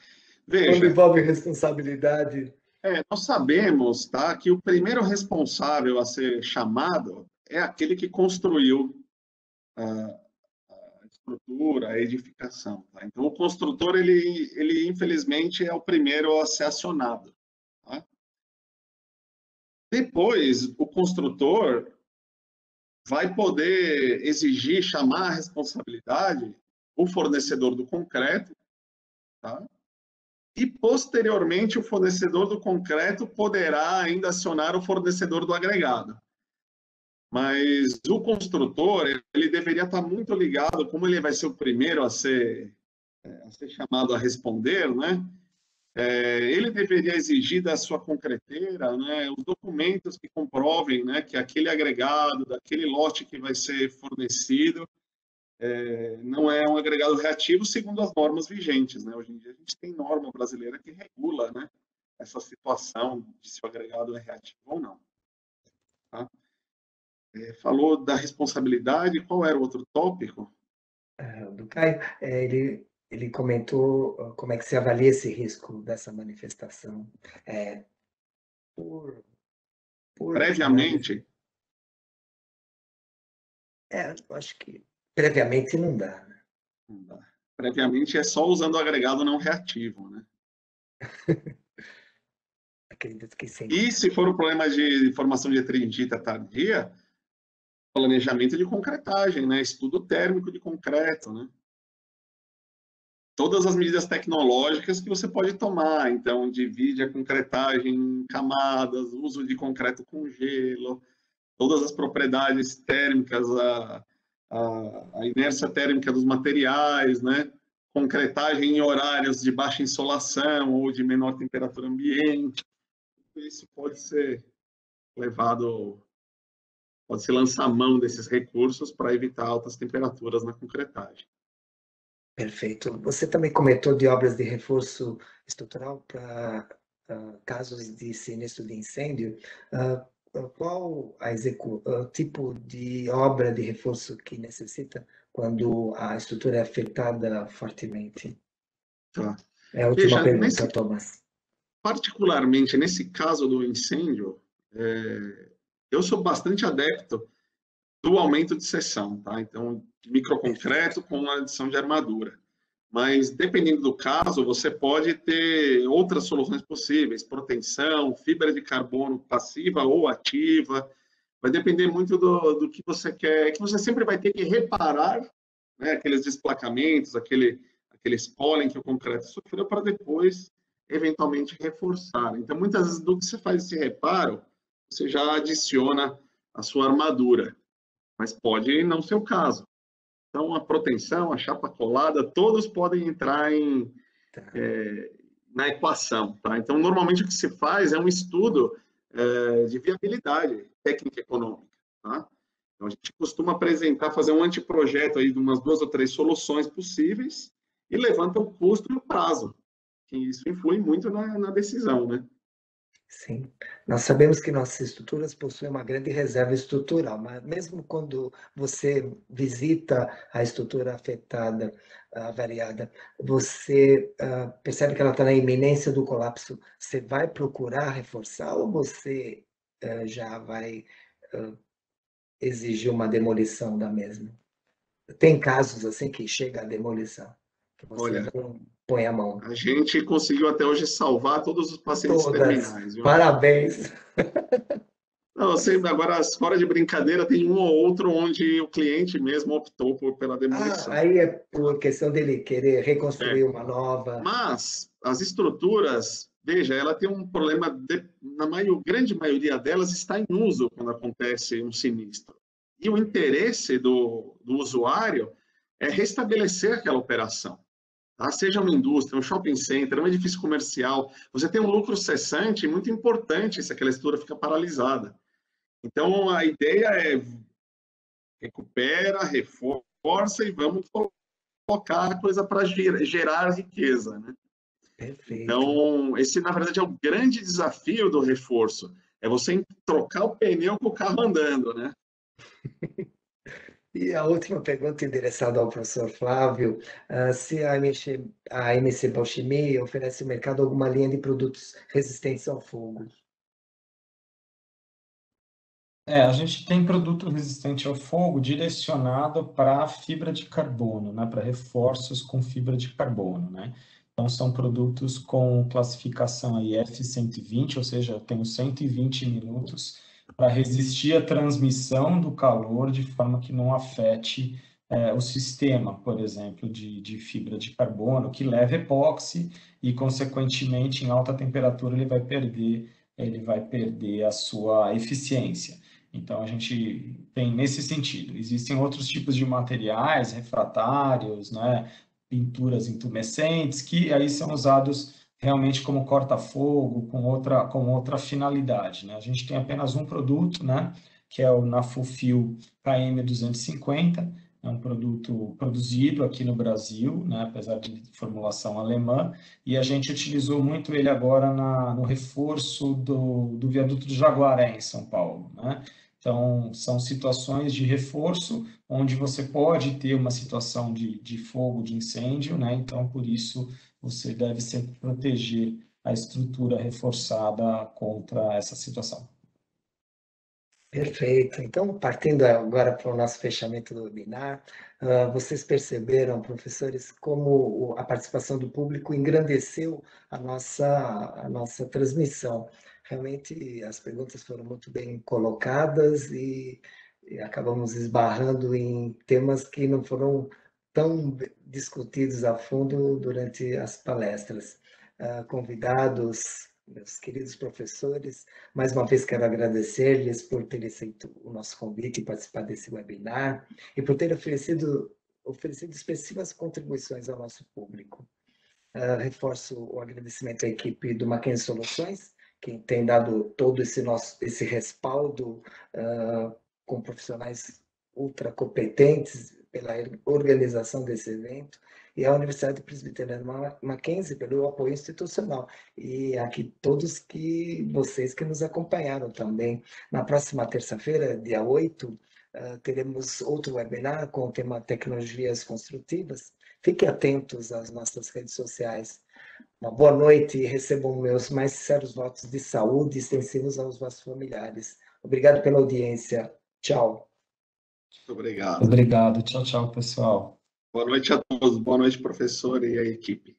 Veja, Quando envolve responsabilidade. É, nós sabemos tá, que o primeiro responsável a ser chamado é aquele que construiu a, a estrutura, a edificação. Tá? Então, o construtor, ele, ele infelizmente é o primeiro a ser acionado. Tá? Depois, o construtor vai poder exigir, chamar a responsabilidade o fornecedor do concreto, tá? e posteriormente o fornecedor do concreto poderá ainda acionar o fornecedor do agregado. Mas o construtor, ele deveria estar muito ligado, como ele vai ser o primeiro a ser, a ser chamado a responder, né? É, ele deveria exigir da sua concreteira né, os documentos que comprovem né, que aquele agregado, daquele lote que vai ser fornecido, é, não é um agregado reativo segundo as normas vigentes. Né? Hoje em dia a gente tem norma brasileira que regula né, essa situação de se o agregado é reativo ou não. Tá? É, falou da responsabilidade, qual era o outro tópico? É, do Caio, é, ele, ele comentou como é que se avalia esse risco dessa manifestação. É, por, por, Previamente? É, eu acho que Previamente não dá, né? Não dá. Previamente é só usando o agregado não reativo, né? Acredito que sim. E se for o problema de formação de etrindita tardia, planejamento de concretagem, né? Estudo térmico de concreto, né? Todas as medidas tecnológicas que você pode tomar, então divide a concretagem em camadas, uso de concreto com gelo, todas as propriedades térmicas, a, a, a inércia térmica dos materiais, né? concretagem em horários de baixa insolação ou de menor temperatura ambiente. Isso pode ser levado, pode se lançar mão desses recursos para evitar altas temperaturas na concretagem. Perfeito. Você também comentou de obras de reforço estrutural para uh, casos de sinistro de incêndio. Uh, qual a o tipo de obra de reforço que necessita quando a estrutura é afetada fortemente? Tá. É a última Veja, pergunta, nesse, Thomas. Particularmente nesse caso do incêndio, é, eu sou bastante adepto do aumento de seção, tá? Então, microconcreto com adição de armadura mas dependendo do caso, você pode ter outras soluções possíveis, proteção, fibra de carbono passiva ou ativa, vai depender muito do, do que você quer, que você sempre vai ter que reparar né, aqueles desplacamentos, aquele, aqueles pólen que o concreto sofreu para depois, eventualmente, reforçar. Então, muitas vezes, do que você faz esse reparo, você já adiciona a sua armadura, mas pode não ser o caso. Então, a proteção, a chapa colada, todos podem entrar em, tá. é, na equação. Tá? Então, normalmente o que se faz é um estudo é, de viabilidade técnica econômica. Tá? Então, a gente costuma apresentar, fazer um anteprojeto aí de umas duas ou três soluções possíveis e levanta o custo e o prazo, que isso influi muito na, na decisão, né? Sim, nós sabemos que nossas estruturas possuem uma grande reserva estrutural, mas mesmo quando você visita a estrutura afetada, variada, você uh, percebe que ela está na iminência do colapso, você vai procurar reforçar ou você uh, já vai uh, exigir uma demolição da mesma? Tem casos assim que chega à demolição, Olha, não põe a mão. A gente conseguiu até hoje salvar todos os pacientes Todas. terminais. Viu? Parabéns! Não, sempre, agora, fora de brincadeira, tem um ou outro onde o cliente mesmo optou por, pela demolição. Ah, aí é por questão dele querer reconstruir é. uma nova. Mas as estruturas, veja, ela tem um problema, de, na maior, grande maioria delas está em uso quando acontece um sinistro. E o interesse do, do usuário é restabelecer aquela operação. Tá? Seja uma indústria, um shopping center, um edifício comercial, você tem um lucro cessante muito importante se aquela estrutura fica paralisada. Então, a ideia é recupera, reforça e vamos colocar a coisa para gerar riqueza, né? Perfeito. Então, esse, na verdade, é o grande desafio do reforço. É você trocar o pneu com o carro andando, né? E a última pergunta endereçada ao professor Flávio, uh, se a MC, a MC Bauchimie oferece ao mercado alguma linha de produtos resistentes ao fogo? É, a gente tem produto resistente ao fogo direcionado para fibra de carbono, né, para reforços com fibra de carbono, né? Então, são produtos com classificação IF120, ou seja, eu tenho 120 minutos para resistir à transmissão do calor de forma que não afete é, o sistema, por exemplo, de, de fibra de carbono, que leva epóxi e, consequentemente, em alta temperatura ele vai perder, ele vai perder a sua eficiência. Então, a gente tem nesse sentido. Existem outros tipos de materiais refratários, né, pinturas intumescentes, que aí são usados realmente como corta-fogo, com outra, com outra finalidade. Né? A gente tem apenas um produto, né, que é o Nafufil KM250, é um produto produzido aqui no Brasil, né, apesar de formulação alemã, e a gente utilizou muito ele agora na, no reforço do, do viaduto do Jaguaré, em São Paulo. Né? Então, são situações de reforço, onde você pode ter uma situação de, de fogo, de incêndio, né? então, por isso, você deve sempre proteger a estrutura reforçada contra essa situação. Perfeito. Então, partindo agora para o nosso fechamento do webinar, uh, vocês perceberam, professores, como a participação do público engrandeceu a nossa, a nossa transmissão. Realmente, as perguntas foram muito bem colocadas e, e acabamos esbarrando em temas que não foram tão discutidos a fundo durante as palestras. Uh, convidados, meus queridos professores, mais uma vez quero agradecer-lhes por terem aceito o nosso convite e participar desse webinar e por terem oferecido, oferecido expressivas contribuições ao nosso público. Uh, reforço o agradecimento à equipe do Mackenzie Soluções, que tem dado todo esse nosso esse respaldo uh, com profissionais ultra competentes pela organização desse evento e a Universidade Presbiteriana Mackenzie pelo apoio institucional e aqui todos que vocês que nos acompanharam também. Na próxima terça-feira, dia 8, uh, ah, teremos outro webinar com o tema Tecnologias Construtivas. Fiquem atentos às nossas redes sociais. Uma boa noite e recebam meus mais sinceros votos de saúde extensivos aos vossos familiares. Obrigado pela audiência. Tchau. Muito obrigado. Obrigado. Tchau, tchau, pessoal. Boa noite a todos. Boa noite, professor e a equipe.